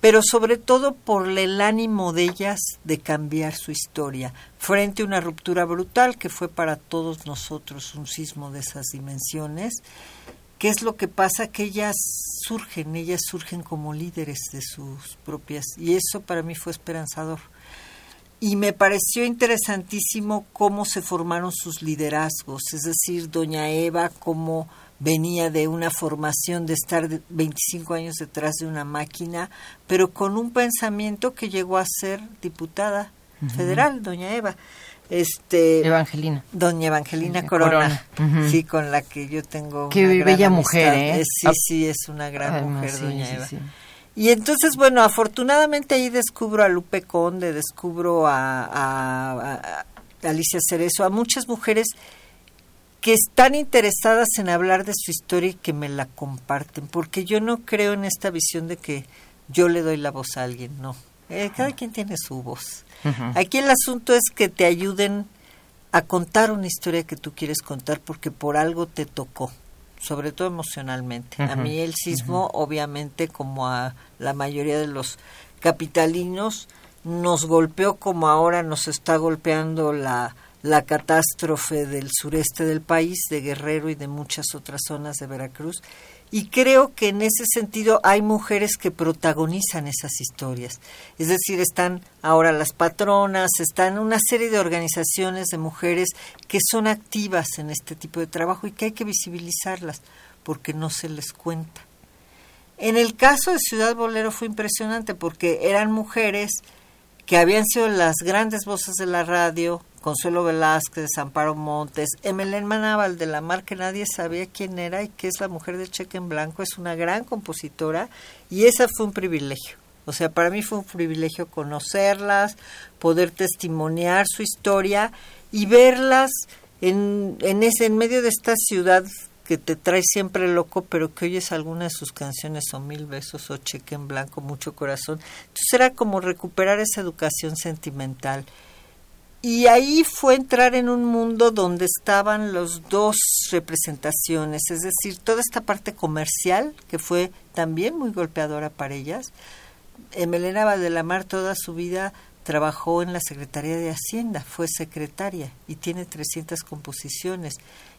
pero sobre todo por el ánimo de ellas de cambiar su historia frente a una ruptura brutal que fue para todos nosotros un sismo de esas dimensiones ¿Qué es lo que pasa? Que ellas surgen, ellas surgen como líderes de sus propias, y eso para mí fue esperanzador. Y me pareció interesantísimo cómo se formaron sus liderazgos, es decir, doña Eva, cómo venía de una formación de estar 25 años detrás de una máquina, pero con un pensamiento que llegó a ser diputada federal, doña Eva. Este Evangelina. doña Evangelina Corona, sí con la que yo tengo qué bella mujer ¿eh? sí sí es una gran mujer doña Eva. y entonces bueno afortunadamente ahí descubro a Lupe Conde descubro a, a Alicia Cerezo a muchas mujeres que están interesadas en hablar de su historia y que me la comparten porque yo no creo en esta visión de que yo le doy la voz a alguien no. Eh, cada quien tiene su voz. Aquí el asunto es que te ayuden a contar una historia que tú quieres contar porque por algo te tocó, sobre todo emocionalmente. A mí el sismo, obviamente, como a la mayoría de los capitalinos, nos golpeó como ahora nos está golpeando la, la catástrofe del sureste del país, de Guerrero y de muchas otras zonas de Veracruz. Y creo que en ese sentido hay mujeres que protagonizan esas historias. Es decir, están ahora las patronas, están una serie de organizaciones de mujeres que son activas en este tipo de trabajo y que hay que visibilizarlas porque no se les cuenta. En el caso de Ciudad Bolero fue impresionante porque eran mujeres que habían sido las grandes voces de la radio, Consuelo Velázquez, Amparo Montes, Emelén Manábal de la Mar, que nadie sabía quién era y que es la mujer de Cheque en Blanco, es una gran compositora y esa fue un privilegio. O sea, para mí fue un privilegio conocerlas, poder testimoniar su historia y verlas en, en, ese, en medio de esta ciudad que te trae siempre loco, pero que oyes alguna de sus canciones o Mil Besos o Cheque en Blanco, Mucho Corazón. Entonces era como recuperar esa educación sentimental y ahí fue entrar en un mundo donde estaban las dos representaciones, es decir, toda esta parte comercial, que fue también muy golpeadora para ellas. Emelena Valdelamar toda su vida trabajó en la Secretaría de Hacienda, fue secretaria y tiene 300 composiciones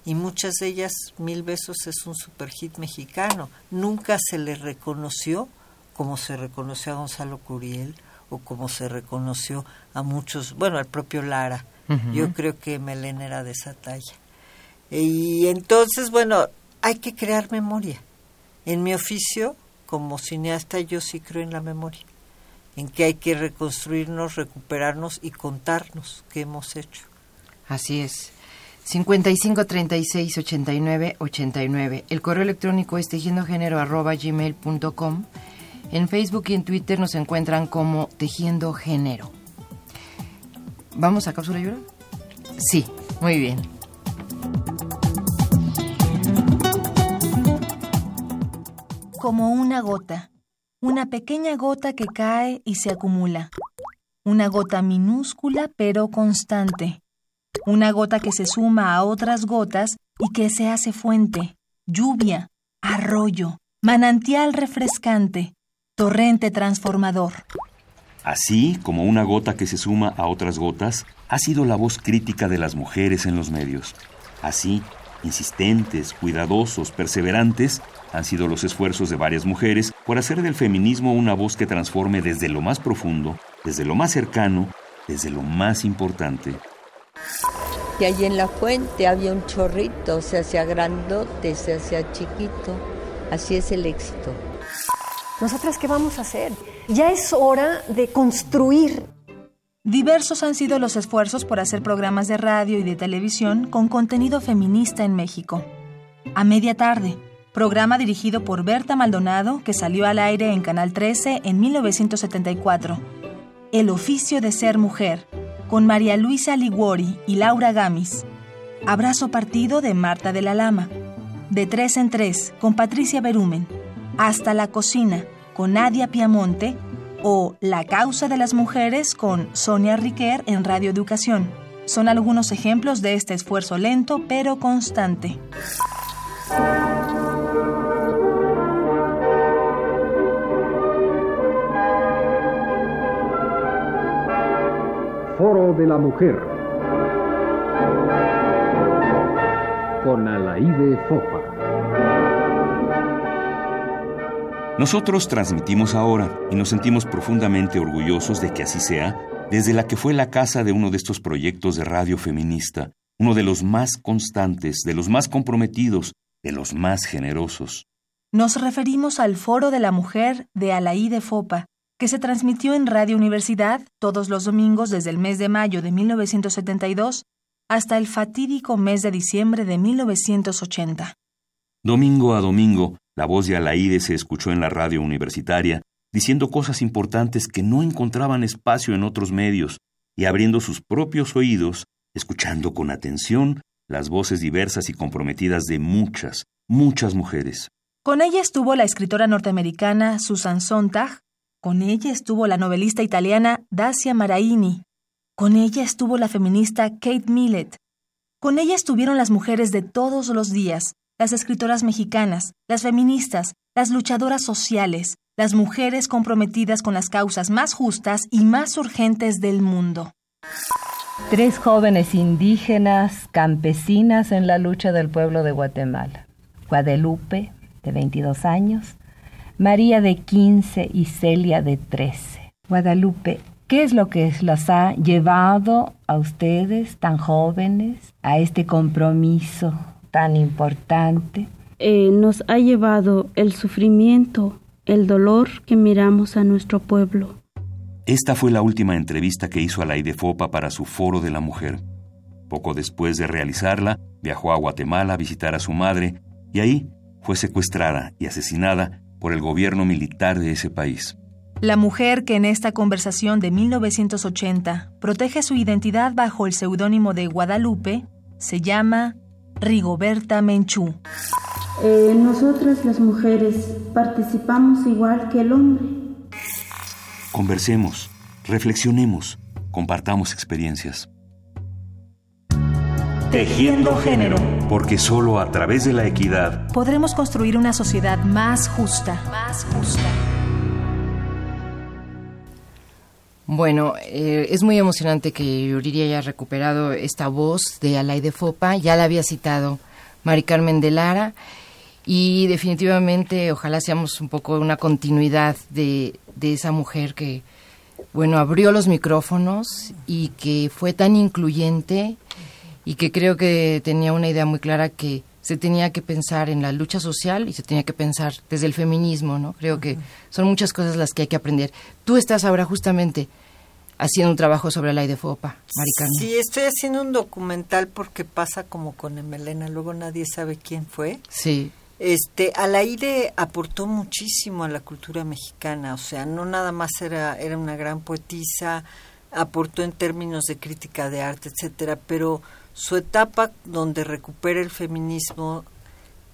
y muchas de ellas, Mil Besos es un superhit mexicano. Nunca se le reconoció como se reconoció a Gonzalo Curiel como se reconoció a muchos, bueno, al propio Lara. Yo creo que Melén era de esa talla. Y entonces, bueno, hay que crear memoria. En mi oficio, como cineasta, yo sí creo en la memoria, en que hay que reconstruirnos, recuperarnos y contarnos qué hemos hecho. Así es. 55 36 89 89. El correo electrónico es tejiendogénero arroba gmail.com en Facebook y en Twitter nos encuentran como Tejiendo Género. ¿Vamos a cápsula llora? Sí, muy bien. Como una gota, una pequeña gota que cae y se acumula. Una gota minúscula pero constante. Una gota que se suma a otras gotas y que se hace fuente, lluvia, arroyo, manantial refrescante, Torrente transformador. Así como una gota que se suma a otras gotas, ha sido la voz crítica de las mujeres en los medios. Así, insistentes, cuidadosos, perseverantes, han sido los esfuerzos de varias mujeres por hacer del feminismo una voz que transforme desde lo más profundo, desde lo más cercano, desde lo más importante. Y allí en la fuente había un chorrito, se hacía grandote, se hacía chiquito. Así es el éxito. ¿Nosotras qué vamos a hacer? Ya es hora de construir. Diversos han sido los esfuerzos por hacer programas de radio y de televisión con contenido feminista en México. A media tarde, programa dirigido por Berta Maldonado que salió al aire en Canal 13 en 1974. El oficio de ser mujer, con María Luisa Liguori y Laura Gamis. Abrazo partido de Marta de la Lama. De tres en tres, con Patricia Berumen. Hasta la cocina, con Nadia Piamonte. O La causa de las mujeres, con Sonia Riquer en Radio Educación. Son algunos ejemplos de este esfuerzo lento pero constante. Foro de la Mujer con Alaide Fopa. Nosotros transmitimos ahora y nos sentimos profundamente orgullosos de que así sea, desde la que fue la casa de uno de estos proyectos de radio feminista, uno de los más constantes, de los más comprometidos, de los más generosos. Nos referimos al Foro de la Mujer de Alaide Fopa, que se transmitió en Radio Universidad todos los domingos desde el mes de mayo de 1972 hasta el fatídico mes de diciembre de 1980. Domingo a domingo, la voz de Alaide se escuchó en la radio universitaria, diciendo cosas importantes que no encontraban espacio en otros medios, y abriendo sus propios oídos, escuchando con atención las voces diversas y comprometidas de muchas, muchas mujeres. Con ella estuvo la escritora norteamericana Susan Sontag, con ella estuvo la novelista italiana Dacia Maraini. Con ella estuvo la feminista Kate Millett. Con ella estuvieron las mujeres de todos los días, las escritoras mexicanas, las feministas, las luchadoras sociales, las mujeres comprometidas con las causas más justas y más urgentes del mundo. Tres jóvenes indígenas campesinas en la lucha del pueblo de Guatemala. Guadalupe, de 22 años, María de 15 y Celia de 13. Guadalupe, ¿qué es lo que las ha llevado a ustedes tan jóvenes a este compromiso tan importante? Eh, nos ha llevado el sufrimiento, el dolor que miramos a nuestro pueblo. Esta fue la última entrevista que hizo a la Fopa para su Foro de la Mujer. Poco después de realizarla, viajó a Guatemala a visitar a su madre y ahí fue secuestrada y asesinada por el gobierno militar de ese país. La mujer que en esta conversación de 1980 protege su identidad bajo el seudónimo de Guadalupe se llama Rigoberta Menchú. Eh, nosotras las mujeres participamos igual que el hombre. Conversemos, reflexionemos, compartamos experiencias. Tejiendo género. Porque solo a través de la equidad podremos construir una sociedad más justa. Más justa. Bueno, eh, es muy emocionante que Yuriria haya recuperado esta voz de Alaide Fopa. Ya la había citado Mari Carmen de Lara. Y definitivamente, ojalá seamos un poco una continuidad de, de esa mujer que, bueno, abrió los micrófonos y que fue tan incluyente y que creo que tenía una idea muy clara que se tenía que pensar en la lucha social y se tenía que pensar desde el feminismo, ¿no? Creo que son muchas cosas las que hay que aprender. Tú estás ahora justamente haciendo un trabajo sobre la FOPA, Maricarmen. Sí, estoy haciendo un documental porque pasa como con Emelena, luego nadie sabe quién fue. Sí. Este, Alaide aportó muchísimo a la cultura mexicana, o sea, no nada más era, era una gran poetisa, aportó en términos de crítica de arte, etcétera, pero su etapa donde recupera el feminismo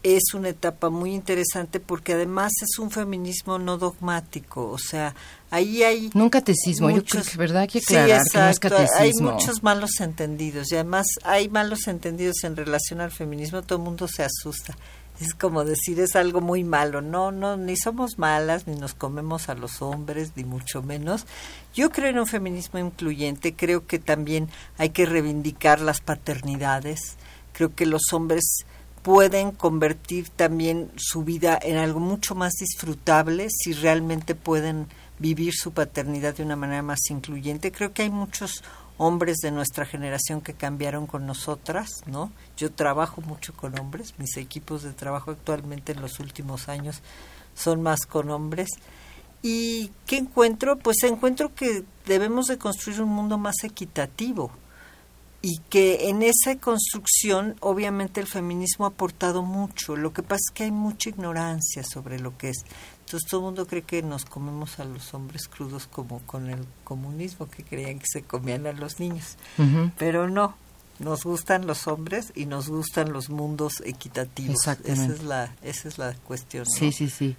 es una etapa muy interesante porque además es un feminismo no dogmático, o sea, ahí hay un catecismo, yo creo que verdad hay que aclarar que no es catecismo. Hay muchos malos entendidos y además hay malos entendidos en relación al feminismo, todo el mundo se asusta es como decir es algo muy malo. No no ni somos malas ni nos comemos a los hombres ni mucho menos. Yo creo en un feminismo incluyente creo que también hay que reivindicar las paternidades. Creo que los hombres pueden convertir también su vida en algo mucho más disfrutable si realmente pueden vivir su paternidad de una manera más incluyente. Creo que hay muchos hombres de nuestra generación que cambiaron con nosotras, ¿no? Yo trabajo mucho con hombres, mis equipos de trabajo actualmente en los últimos años son más con hombres. ¿Y qué encuentro? Pues encuentro que debemos de construir un mundo más equitativo. y que en esa construcción obviamente el feminismo ha aportado mucho. Lo que pasa es que hay mucha ignorancia sobre lo que es. Entonces todo el mundo cree que nos comemos a los hombres crudos como con el comunismo, que creían que se comían a los niños. Pero no, nos gustan los hombres y nos gustan los mundos equitativos. Esa es la, esa es la cuestión. Sí, sí, sí.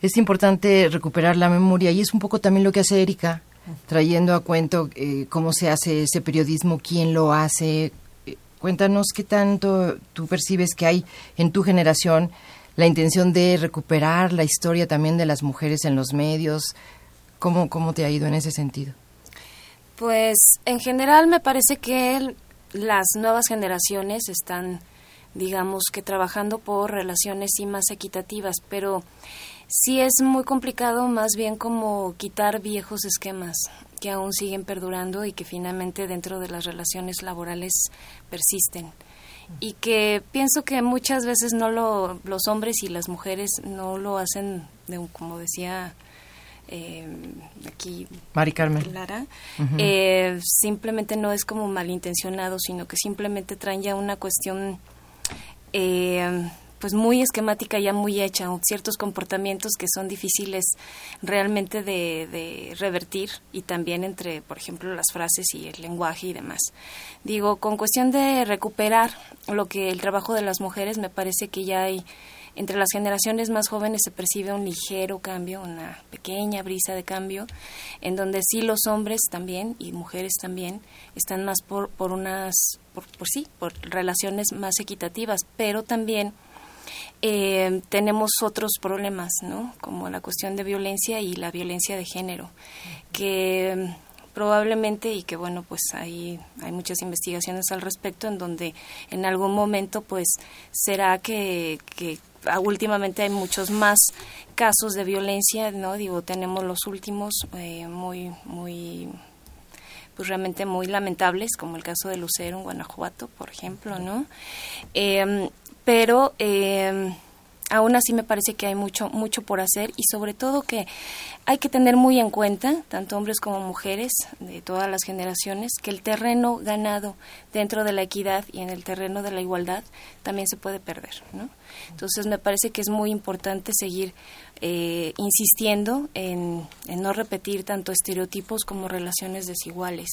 Es importante recuperar la memoria y es un poco también lo que hace Erika, trayendo a cuento eh, cómo se hace ese periodismo, quién lo hace. Eh, cuéntanos qué tanto tú percibes que hay en tu generación la intención de recuperar la historia también de las mujeres en los medios. ¿Cómo, cómo te ha ido en ese sentido? Pues en general me parece que las nuevas generaciones están, digamos que trabajando por relaciones sí más equitativas, pero sí es muy complicado más bien como quitar viejos esquemas que aún siguen perdurando y que finalmente dentro de las relaciones laborales persisten y que pienso que muchas veces no lo los hombres y las mujeres no lo hacen de, como decía eh, aquí Mari Carmen. Lara, eh, simplemente no es como malintencionado sino que simplemente traen ya una cuestión eh, pues muy esquemática ya muy hecha, ciertos comportamientos que son difíciles realmente de, revertir y también entre, por ejemplo, las frases y el lenguaje y demás. Digo, con cuestión de recuperar lo que el trabajo de las mujeres, me parece que ya hay entre las generaciones más jóvenes se percibe un ligero cambio, una pequeña brisa de cambio, en donde sí los hombres también y mujeres también están más por, por unas, por sí, por relaciones más equitativas, pero también eh, tenemos otros problemas, ¿no? Como la cuestión de violencia y la violencia de género, que mm, probablemente y que bueno pues hay hay muchas investigaciones al respecto en donde en algún momento pues será que, que últimamente hay muchos más casos de violencia no digo tenemos los últimos eh, muy muy pues realmente muy lamentables como el caso de Lucero en Guanajuato por ejemplo no eh, pero eh, aún así me parece que hay mucho mucho por hacer y sobre todo que hay que tener muy en cuenta tanto hombres como mujeres de todas las generaciones que el terreno ganado dentro de la equidad y en el terreno de la igualdad también se puede perder ¿no? entonces me parece que es muy importante seguir eh, insistiendo en, no repetir tanto estereotipos como relaciones desiguales.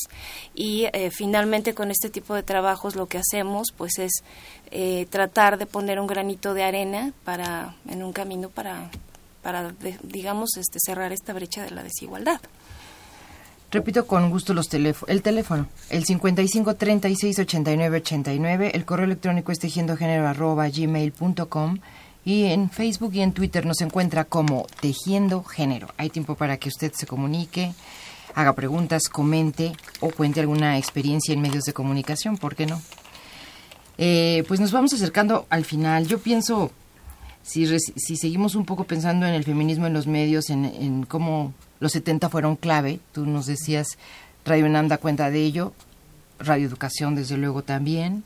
Y eh, finalmente con este tipo de trabajos lo que hacemos pues es eh, tratar de poner un granito de arena para en un camino para, para digamos este, cerrar esta brecha de la desigualdad. Repito con gusto los teléfonos. El teléfono, el 55 36 89 89, el correo electrónico es tejiendogénero arroba gmail.com y en Facebook y en Twitter nos encuentra como Tejiendo Género. Hay tiempo para que usted se comunique, haga preguntas, comente o cuente alguna experiencia en medios de comunicación, ¿por qué no? Eh, pues nos vamos acercando al final. Yo pienso, si, si seguimos un poco pensando en el feminismo en los medios, en, en cómo los 70 fueron clave, tú nos decías, Radio UNAM da cuenta de ello, Radio Educación desde luego también,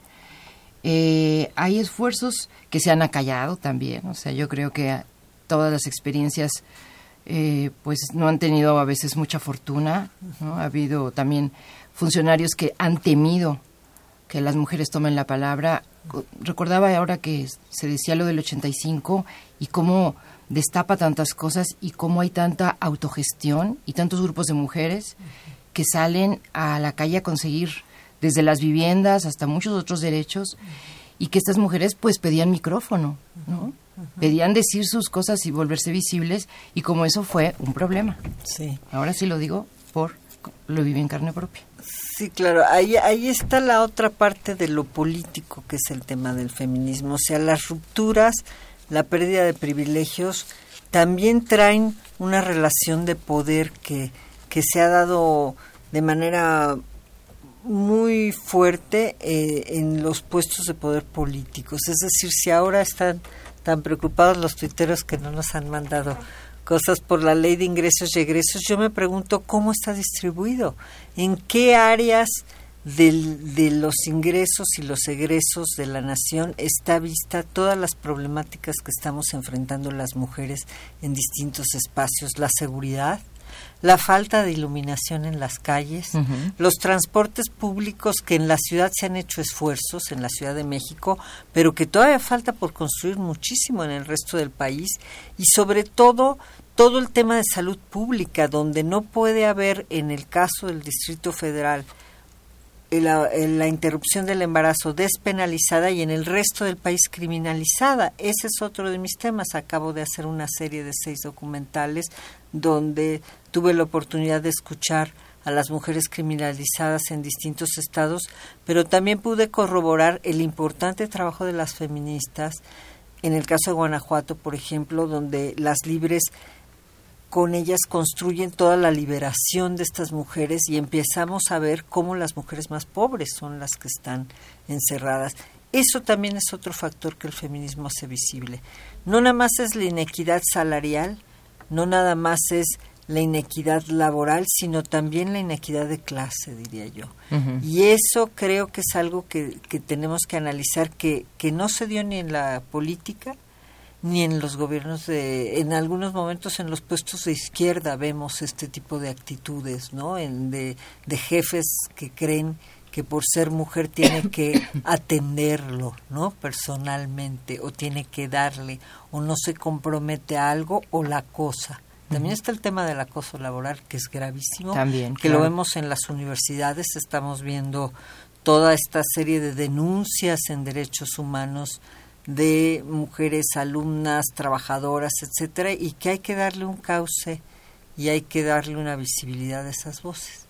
eh, hay esfuerzos que se han acallado también, o sea, yo creo que todas las experiencias eh, pues no han tenido a veces mucha fortuna, Ha habido también funcionarios que han temido que las mujeres tomen la palabra. Recordaba ahora que se decía lo del 85 y cómo destapa tantas cosas y cómo hay tanta autogestión y tantos grupos de mujeres que salen a la calle a conseguir desde las viviendas hasta muchos otros derechos, y que estas mujeres pues pedían micrófono, ¿no? Pedían decir sus cosas y volverse visibles, y como eso fue un problema. Sí. Ahora sí lo digo por lo viví en carne propia. Sí, claro, ahí, ahí está la otra parte de lo político que es el tema del feminismo, o sea, las rupturas, la pérdida de privilegios, también traen una relación de poder que, que se ha dado de manera muy fuerte eh, en los puestos de poder políticos. Es decir, si ahora están tan preocupados los tuiteros que no nos han mandado cosas por la ley de ingresos y egresos, yo me pregunto cómo está distribuido, en qué áreas del, de los ingresos y los egresos de la nación está vista todas las problemáticas que estamos enfrentando las mujeres en distintos espacios, la seguridad, la falta de iluminación en las calles, los transportes públicos que en la ciudad se han hecho esfuerzos, en la Ciudad de México, pero que todavía falta por construir muchísimo en el resto del país, y sobre todo todo el tema de salud pública, donde no puede haber, en el caso del Distrito Federal, la, la, interrupción del embarazo despenalizada y en el resto del país criminalizada. Ese es otro de mis temas. Acabo de hacer una serie de seis documentales donde tuve la oportunidad de escuchar a las mujeres criminalizadas en distintos estados, pero también pude corroborar el importante trabajo de las feministas en el caso de Guanajuato, por ejemplo, donde las libres con ellas construyen toda la liberación de estas mujeres y empezamos a ver cómo las mujeres más pobres son las que están encerradas. Eso también es otro factor que el feminismo hace visible. No nada más es la inequidad salarial, no nada más es la inequidad laboral, sino también la inequidad de clase, diría yo. Y eso creo que es algo que, que tenemos que analizar, que, que no se dio ni en la política, ni en los gobiernos de en algunos momentos en los puestos de izquierda vemos este tipo de actitudes no en de, de jefes que creen que por ser mujer tiene [coughs] que atenderlo no personalmente o tiene que darle o no se compromete a algo o la cosa también está el tema del acoso laboral que es gravísimo también que lo vemos en las universidades estamos viendo toda esta serie de denuncias en derechos humanos de mujeres alumnas, trabajadoras, etcétera, y que hay que darle un cauce y hay que darle una visibilidad a esas voces.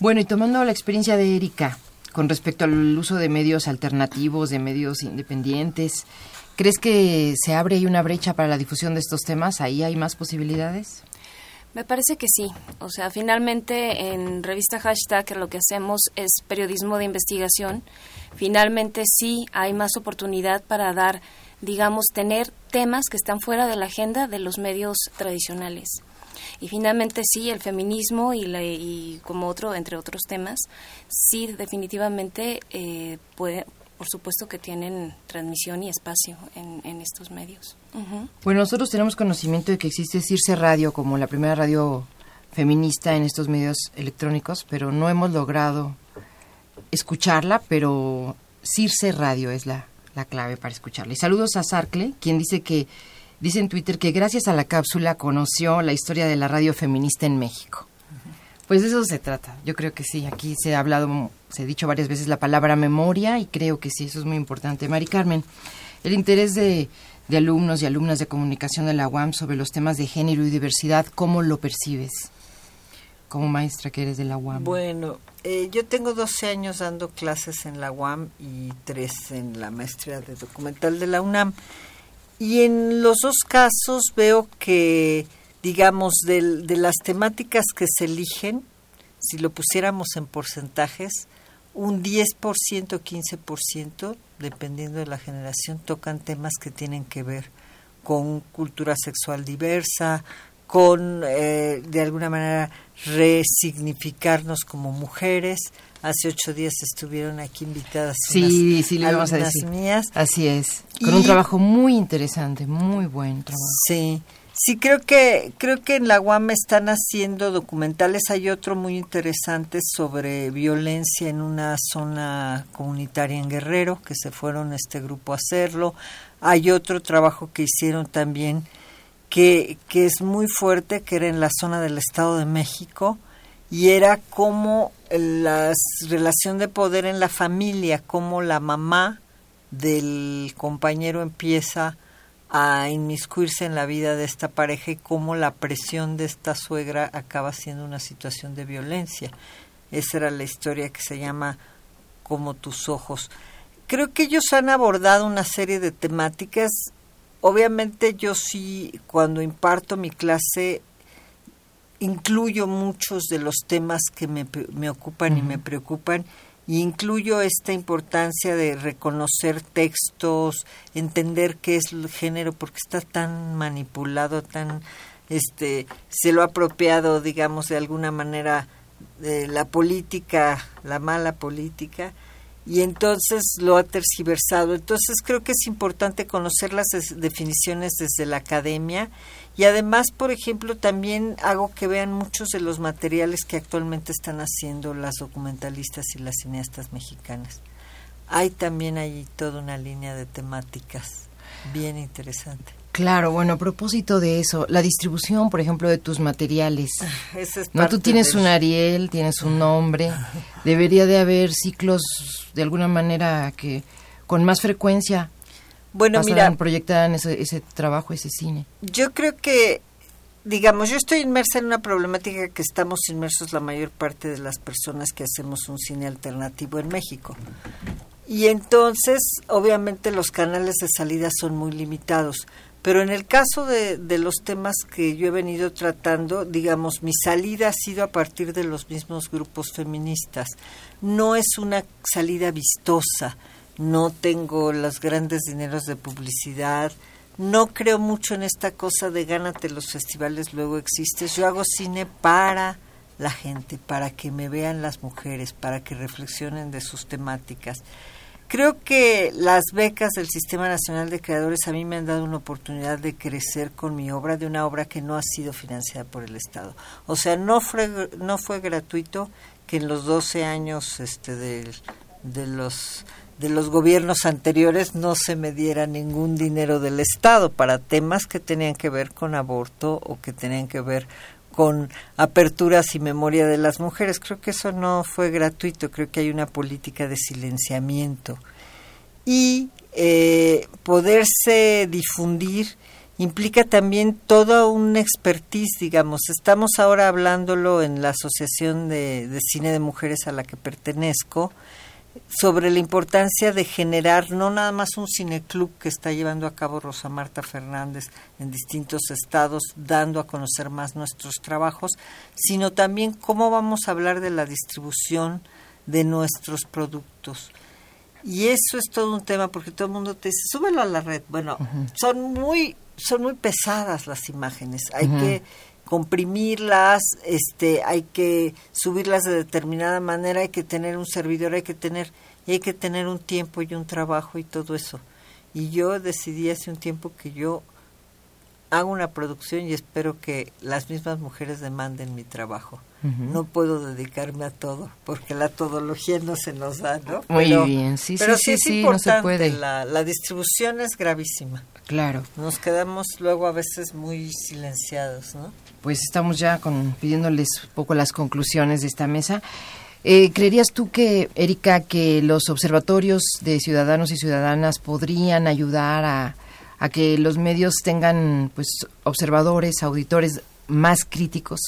Bueno, y tomando la experiencia de Erika con respecto al uso de medios alternativos, de medios independientes, ¿crees que se abre ahí una brecha para la difusión de estos temas? ¿Ahí hay más posibilidades? Me parece que sí. O sea, finalmente en revista Hashtag lo que hacemos es periodismo de investigación. Finalmente sí hay más oportunidad para dar, digamos, tener temas que están fuera de la agenda de los medios tradicionales. Y finalmente sí, el feminismo y, la, y como otro, entre otros temas, sí definitivamente eh, puede, por supuesto que tienen transmisión y espacio en, estos medios. Bueno, nosotros tenemos conocimiento de que existe Circe Radio como la primera radio feminista en estos medios electrónicos, pero no hemos logrado escucharla, pero Circe Radio es la, la clave para escucharla. Y saludos a Sarcle, quien dice que dice en Twitter que gracias a la cápsula conoció la historia de la radio feminista en México. Pues de eso se trata. Yo creo que sí. Aquí se ha hablado, se ha dicho varias veces la palabra memoria y creo que sí, eso es muy importante. Mari Carmen, el interés de, alumnos y alumnas de comunicación de la UAM sobre los temas de género y diversidad, ¿cómo lo percibes? Como maestra que eres de la UAM. Bueno, eh, yo tengo 12 años dando clases en la UAM y 3 en la maestría de documental de la UNAM. Y en los dos casos veo que digamos, de, de las temáticas que se eligen, si lo pusiéramos en porcentajes, un 10%, 15%, dependiendo de la generación, tocan temas que tienen que ver con cultura sexual diversa, con, eh, de alguna manera, resignificarnos como mujeres. Hace ocho días estuvieron aquí invitadas sí, sí, le vamos a decir. mías. Así es, con un trabajo muy interesante, muy buen trabajo. Sí, Sí, creo que creo que en la UAM están haciendo documentales. Hay otro muy interesante sobre violencia en una zona comunitaria en Guerrero, que se fueron este grupo a hacerlo. Hay otro trabajo que hicieron también que, que es muy fuerte, que era en la zona del Estado de México, y era como la relación de poder en la familia, como la mamá del compañero empieza a inmiscuirse en la vida de esta pareja y cómo la presión de esta suegra acaba siendo una situación de violencia. Esa era la historia que se llama Como tus ojos. Creo que ellos han abordado una serie de temáticas. Obviamente yo sí, cuando imparto mi clase, incluyo muchos de los temas que me, me ocupan y me preocupan y incluyo esta importancia de reconocer textos, entender qué es el género, porque está tan manipulado, tan este se lo ha apropiado, digamos, de alguna manera la política, la mala política, y entonces lo ha tergiversado. Entonces creo que es importante conocer las definiciones desde la academia y además, por ejemplo, también hago que vean muchos de los materiales que actualmente están haciendo las documentalistas y las cineastas mexicanas. Hay también ahí toda una línea de temáticas bien interesante. Claro, bueno, a propósito de eso, la distribución, por ejemplo, de tus materiales. Ah, no, tú tienes un Ariel, tienes un nombre. [laughs] Debería de haber ciclos de alguna manera que con más frecuencia bueno, mira, proyectaran ese, ese trabajo, ese cine. Yo creo que, digamos, yo estoy inmersa en una problemática que estamos inmersos la mayor parte de las personas que hacemos un cine alternativo en México. Y entonces, obviamente, los canales de salida son muy limitados. Pero en el caso de, de, los temas que yo he venido tratando, digamos, mi salida ha sido a partir de los mismos grupos feministas. No es una salida vistosa, no tengo los grandes dineros de publicidad, no creo mucho en esta cosa de gánate los festivales, luego existes. Yo hago cine para la gente, para que me vean las mujeres, para que reflexionen de sus temáticas. Creo que las becas del Sistema Nacional de Creadores a mí me han dado una oportunidad de crecer con mi obra, de una obra que no ha sido financiada por el Estado. O sea, no fue, no fue gratuito que en los 12 años este, de, de, los, de los gobiernos anteriores no se me diera ningún dinero del Estado para temas que tenían que ver con aborto o que tenían que ver con aperturas y memoria de las mujeres. Creo que eso no fue gratuito, creo que hay una política de silenciamiento. Y eh, poderse difundir implica también toda una expertise, digamos. Estamos ahora hablándolo en la Asociación de Cine de Mujeres a la que pertenezco sobre la importancia de generar no nada más un cineclub que está llevando a cabo Rosa Marta Fernández en distintos estados, dando a conocer más nuestros trabajos, sino también cómo vamos a hablar de la distribución de nuestros productos. Y eso es todo un tema porque todo el mundo te dice, súbelo a la red. Bueno, son muy son muy pesadas las imágenes. Hay que comprimirlas, este, hay que subirlas de determinada manera, hay que tener un servidor, hay que tener, y hay que tener un tiempo y un trabajo y todo eso. Y yo decidí hace un tiempo que yo hago una producción y espero que las mismas mujeres demanden mi trabajo. No puedo dedicarme a todo, porque la todología no se nos da, ¿no? Muy bien, sí, pero sí, sí, no se puede. La, la distribución es gravísima. Claro. Nos quedamos luego a veces muy silenciados, ¿no? Pues estamos ya con, pidiéndoles un poco las conclusiones de esta mesa. Eh, ¿Creerías tú que, Erika, que los observatorios de ciudadanos y ciudadanas podrían ayudar a, a que los medios tengan pues observadores, auditores más críticos?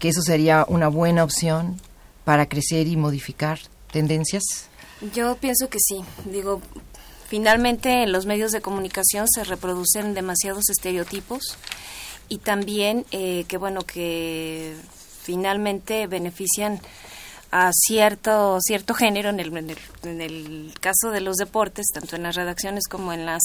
¿Que eso sería una buena opción para crecer y modificar tendencias? Yo pienso que sí. Digo, finalmente en los medios de comunicación se reproducen demasiados estereotipos y también eh, que bueno que finalmente benefician a cierto cierto género en el, en el, caso de los deportes tanto en las redacciones como en las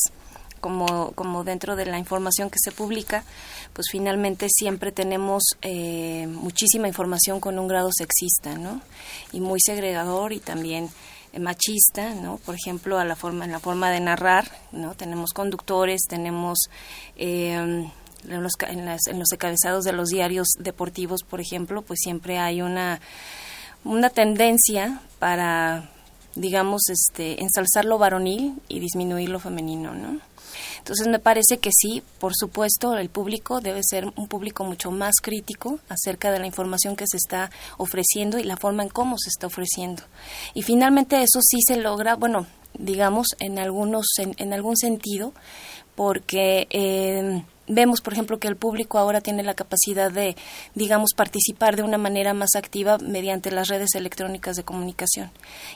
como, como dentro de la información que se publica, pues finalmente siempre tenemos eh, muchísima información con un grado sexista, ¿no? Y muy segregador y también eh, machista, ¿no? Por ejemplo, a la forma, en la forma de narrar, ¿no? Tenemos conductores, tenemos eh, en los, en, los encabezados de los diarios deportivos, por ejemplo, pues siempre hay una, una tendencia para, digamos, este, ensalzar lo varonil y disminuir lo femenino, ¿no? Entonces me parece que sí, por supuesto, el público debe ser un público mucho más crítico acerca de la información que se está ofreciendo y la forma en cómo se está ofreciendo. Y finalmente eso sí se logra, bueno, digamos, en algunos, en, en algún sentido, porque eh, vemos, por ejemplo, que el público ahora tiene la capacidad de, digamos, participar de una manera más activa mediante las redes electrónicas de comunicación,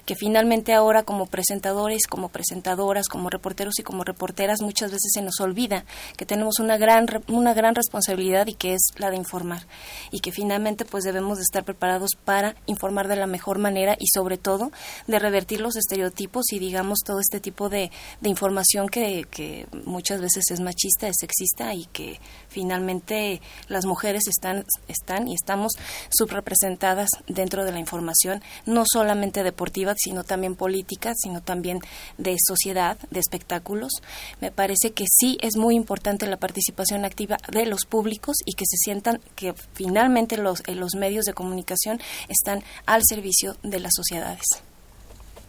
que finalmente ahora como presentadores, como presentadoras, como reporteros y como reporteras muchas veces se nos olvida que tenemos una gran una gran responsabilidad y que es la de informar. Y que finalmente pues debemos de estar preparados para informar de la mejor manera y sobre todo de revertir los estereotipos y digamos todo este tipo de, de información que, que muchas veces es machista, es sexista y y que finalmente las mujeres están, están y estamos subrepresentadas dentro de la información, no solamente deportiva, sino también política, sino también de sociedad, de espectáculos. Me parece que sí es muy importante la participación activa de los públicos y que se sientan que finalmente los, eh, los medios de comunicación están al servicio de las sociedades.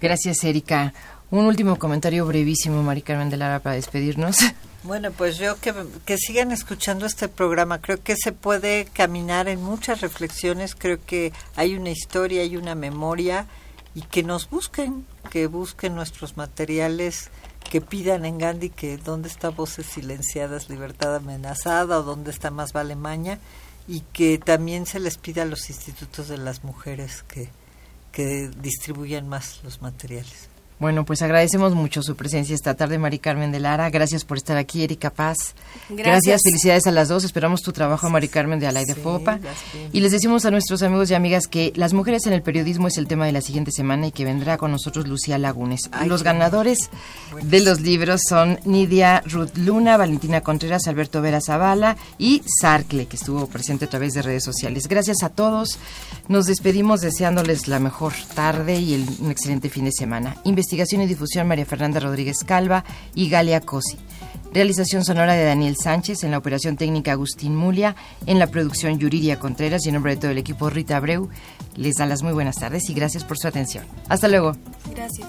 Gracias, Erika. Un último comentario brevísimo, Mari Carmen de Lara, para despedirnos. [laughs] Bueno, pues yo que, que sigan escuchando este programa. Creo que se puede caminar en muchas reflexiones. Creo que hay una historia, hay una memoria y que nos busquen, que busquen nuestros materiales, que pidan en Gandhi que dónde está Voces Silenciadas, Libertad Amenazada o dónde está Más Vale Maña y que también se les pida a los institutos de las mujeres que, que distribuyan más los materiales. Bueno, pues agradecemos mucho su presencia esta tarde, Mari Carmen de Lara. Gracias por estar aquí, Erika Paz. Gracias. Felicidades a las dos. Esperamos tu trabajo, Mari Carmen de Alay de Fopa. Y les decimos a nuestros amigos y amigas que las mujeres en el periodismo es el tema de la siguiente semana y que vendrá con nosotros Lucía Lagunes. los ganadores de los libros son Nidia Ruth Luna, Valentina Contreras, Alberto Vera Zavala y Sarcle, que estuvo presente a través de redes sociales. Gracias a todos. Nos despedimos deseándoles la mejor tarde y el, un excelente fin de semana. Investigación y difusión María Fernanda Rodríguez Calva y Galia Cosi. Realización sonora de Daniel Sánchez, en la operación técnica Agustín Mulia, en la producción Yuridia Contreras y en nombre de todo el equipo Rita Abreu. Les da las muy buenas tardes y gracias por su atención. Hasta luego. Gracias.